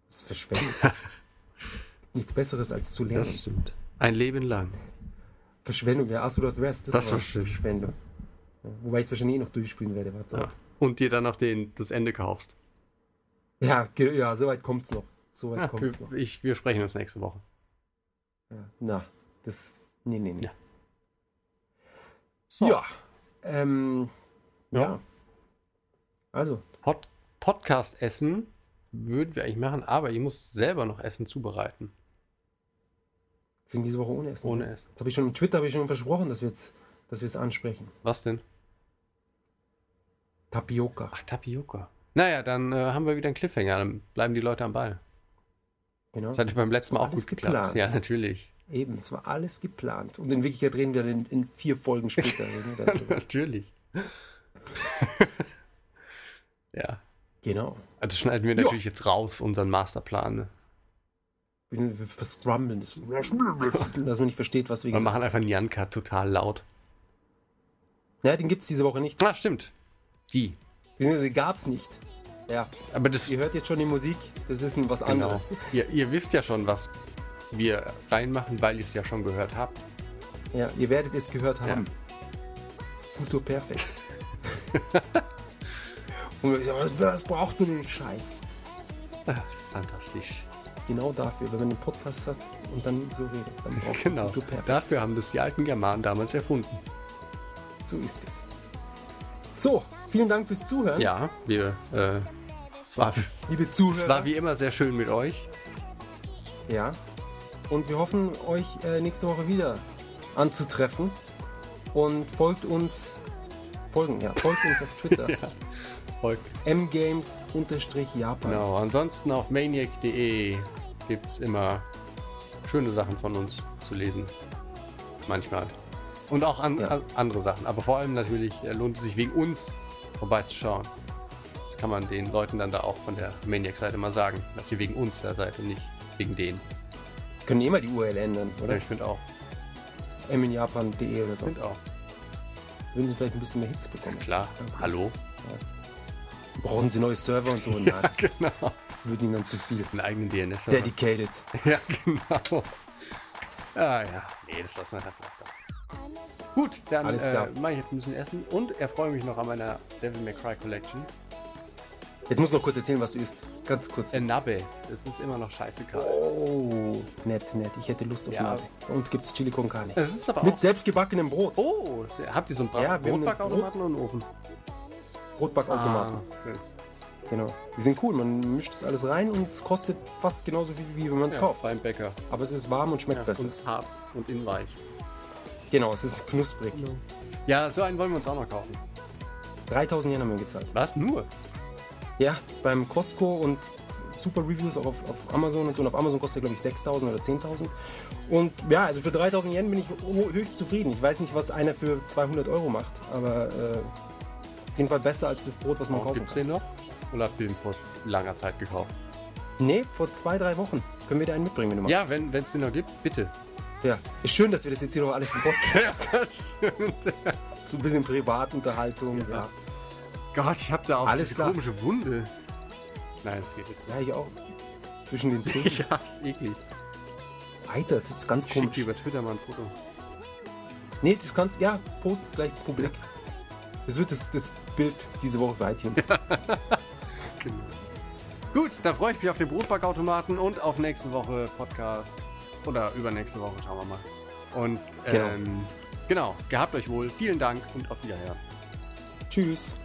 Das ist verschwendet. [LAUGHS] Nichts Besseres als zu lernen. Das stimmt. Ein Leben lang. Verschwendung, ja, Astronaut West, das, Das war schön. Verschwendung. Ja, wobei ich es wahrscheinlich eh noch durchspielen werde. Warte. Ja. Und dir dann noch den, das Ende kaufst. Ja, ja, so weit kommt es noch. So weit Ja, kommt es noch. wir, ich, wir sprechen uns nächste Woche. Ja. Na, das. Nee, nee, nee. Ja. Ja. So. Ähm, ja. Ja. Also, Pod, Podcast essen würden wir eigentlich machen, aber ich muss selber noch Essen zubereiten. Sind diese Woche ohne Essen. Ohne Essen. Das habe ich schon im Twitter habe ich schon versprochen, dass wir jetzt, dass wir es ansprechen. Was denn? Tapioca. Ach, Tapioca. Naja, dann äh, haben wir wieder einen Cliffhanger. Dann bleiben die Leute am Ball. Genau. Das hat beim letzten Mal auch Alles gut geklappt. geplant. Ja, natürlich. Eben, es war alles geplant. Und in Wirklichkeit reden wir in, in vier Folgen später. [LAUGHS] natürlich. [LAUGHS] ja. genau. Also schneiden wir natürlich jetzt raus, unseren Masterplan. Ne? Verscrumbeln das. Dass man nicht versteht, was wir Wir machen einfach einen Janka total laut. Ja, den gibt es diese Woche nicht. Ah, stimmt. Die. Beziehungsweise gab es nicht. Ja, Aber das. ihr hört jetzt schon die Musik. Das ist was Genau. anderes. Ihr, ihr wisst ja schon, was wir reinmachen, weil ihr es ja schon gehört habt. Ja, ihr werdet es gehört haben. Futur perfekt. [LAUGHS] Und wir sagen, was, was braucht man den Scheiß? Ah, fantastisch. Genau dafür, wenn man einen Podcast hat und dann so redet. Dann [LAUGHS] Genau. Dafür haben das die alten Germanen damals erfunden. So ist es. So, vielen Dank fürs Zuhören. Ja, wir. Äh, es, war, Liebe Zuhörer. es war wie immer sehr schön mit euch. Ja. Und wir hoffen, euch äh, nächste Woche wieder anzutreffen. Und folgt uns, folgen, ja, folgt uns auf Twitter. [LAUGHS] Ja. Folgt. mgames-japan. Genau. Ansonsten auf maniac.de gibt es immer schöne Sachen von uns zu lesen. Manchmal. Und auch an, Ja. an, andere Sachen. Aber vor allem natürlich äh, lohnt es sich wegen uns vorbeizuschauen. Das kann man den Leuten dann da auch von der Maniac-Seite mal sagen, dass ihr wegen uns da seid und nicht wegen denen. Können eh mal die URL ändern, Oder oder? ich finde auch. minjapan.de oder so. Find auch. Würden sie vielleicht ein bisschen mehr Hits bekommen. Klar. Hallo. Brauchen sie neue Server und so? [LAUGHS] Na, das, genau. das würde ihnen dann zu viel. Einen eigenen DNS. Dedicated. [LAUGHS] Ja, genau. Ah ja, nee, das lassen wir dann vielleicht doch. Gut, dann äh, mache ich jetzt ein bisschen Essen und erfreue mich noch an meiner Devil May Cry Collection. Jetzt muss noch kurz erzählen, was du isst. Ganz kurz. Äh, Nabe, das ist immer noch scheiße kalt. Oh, nett, nett. Ich hätte Lust auf Ja. Nabe. Bei uns gibt es Chili con Carne. Es ist aber Mit selbstgebackenem Brot. Oh, habt ihr so einen Bra Ja, Brotbackautomaten und einen Ofen? Brotbackautomaten. Ah, schön. Genau. Die sind cool. Man mischt das alles rein und es kostet fast genauso viel, wie wenn man es ja, kauft. beim Bäcker. Aber es ist warm und schmeckt Ja, besser. und es hart und innen weich. Genau, es ist knusprig. Ja, so einen wollen wir uns auch noch kaufen. 3000 Yen haben wir gezahlt. Was? Nur? Ja, beim Costco und super Reviews auch auf, auf Amazon und so. Und auf Amazon kostet er, glaube ich, 6000 oder 10.000. Und ja, also für 3000 Yen bin ich höchst zufrieden. Ich weiß nicht, was einer für 200 Euro macht, aber äh, auf jeden Fall besser als das Brot, was man Oh, kaufen Gibt's kann. den noch? Oder habt ihr den vor langer Zeit gekauft? Nee, vor zwei, drei Wochen. Können wir dir einen mitbringen, wenn du magst. Ja, wenn es den noch gibt, bitte. ja. Ist schön, dass wir das jetzt hier noch alles im Podcast [LAUGHS] stimmt. [LAUGHS] So ein bisschen Privatunterhaltung. Ja, Ja. Gott, ich hab da auch Alles diese klar. komische Wunde. Nein, das geht jetzt ja ich auch. Zwischen den [LAUGHS] Zähnen. Ja, ist eklig. Alter, das ist ganz schick komisch. dir über Twitter mal ein Foto. Nee, das kannst ja, post es gleich publik. Das wird das, das Bild diese Woche für iTunes. [LAUGHS] Genau. Gut, dann freue ich mich auf den Brotbackautomaten und auf nächste Woche Podcast. Oder übernächste Woche, schauen wir mal. Und Genau. ähm, genau, gehabt euch wohl. Vielen Dank und auf Wiederhören. Tschüss.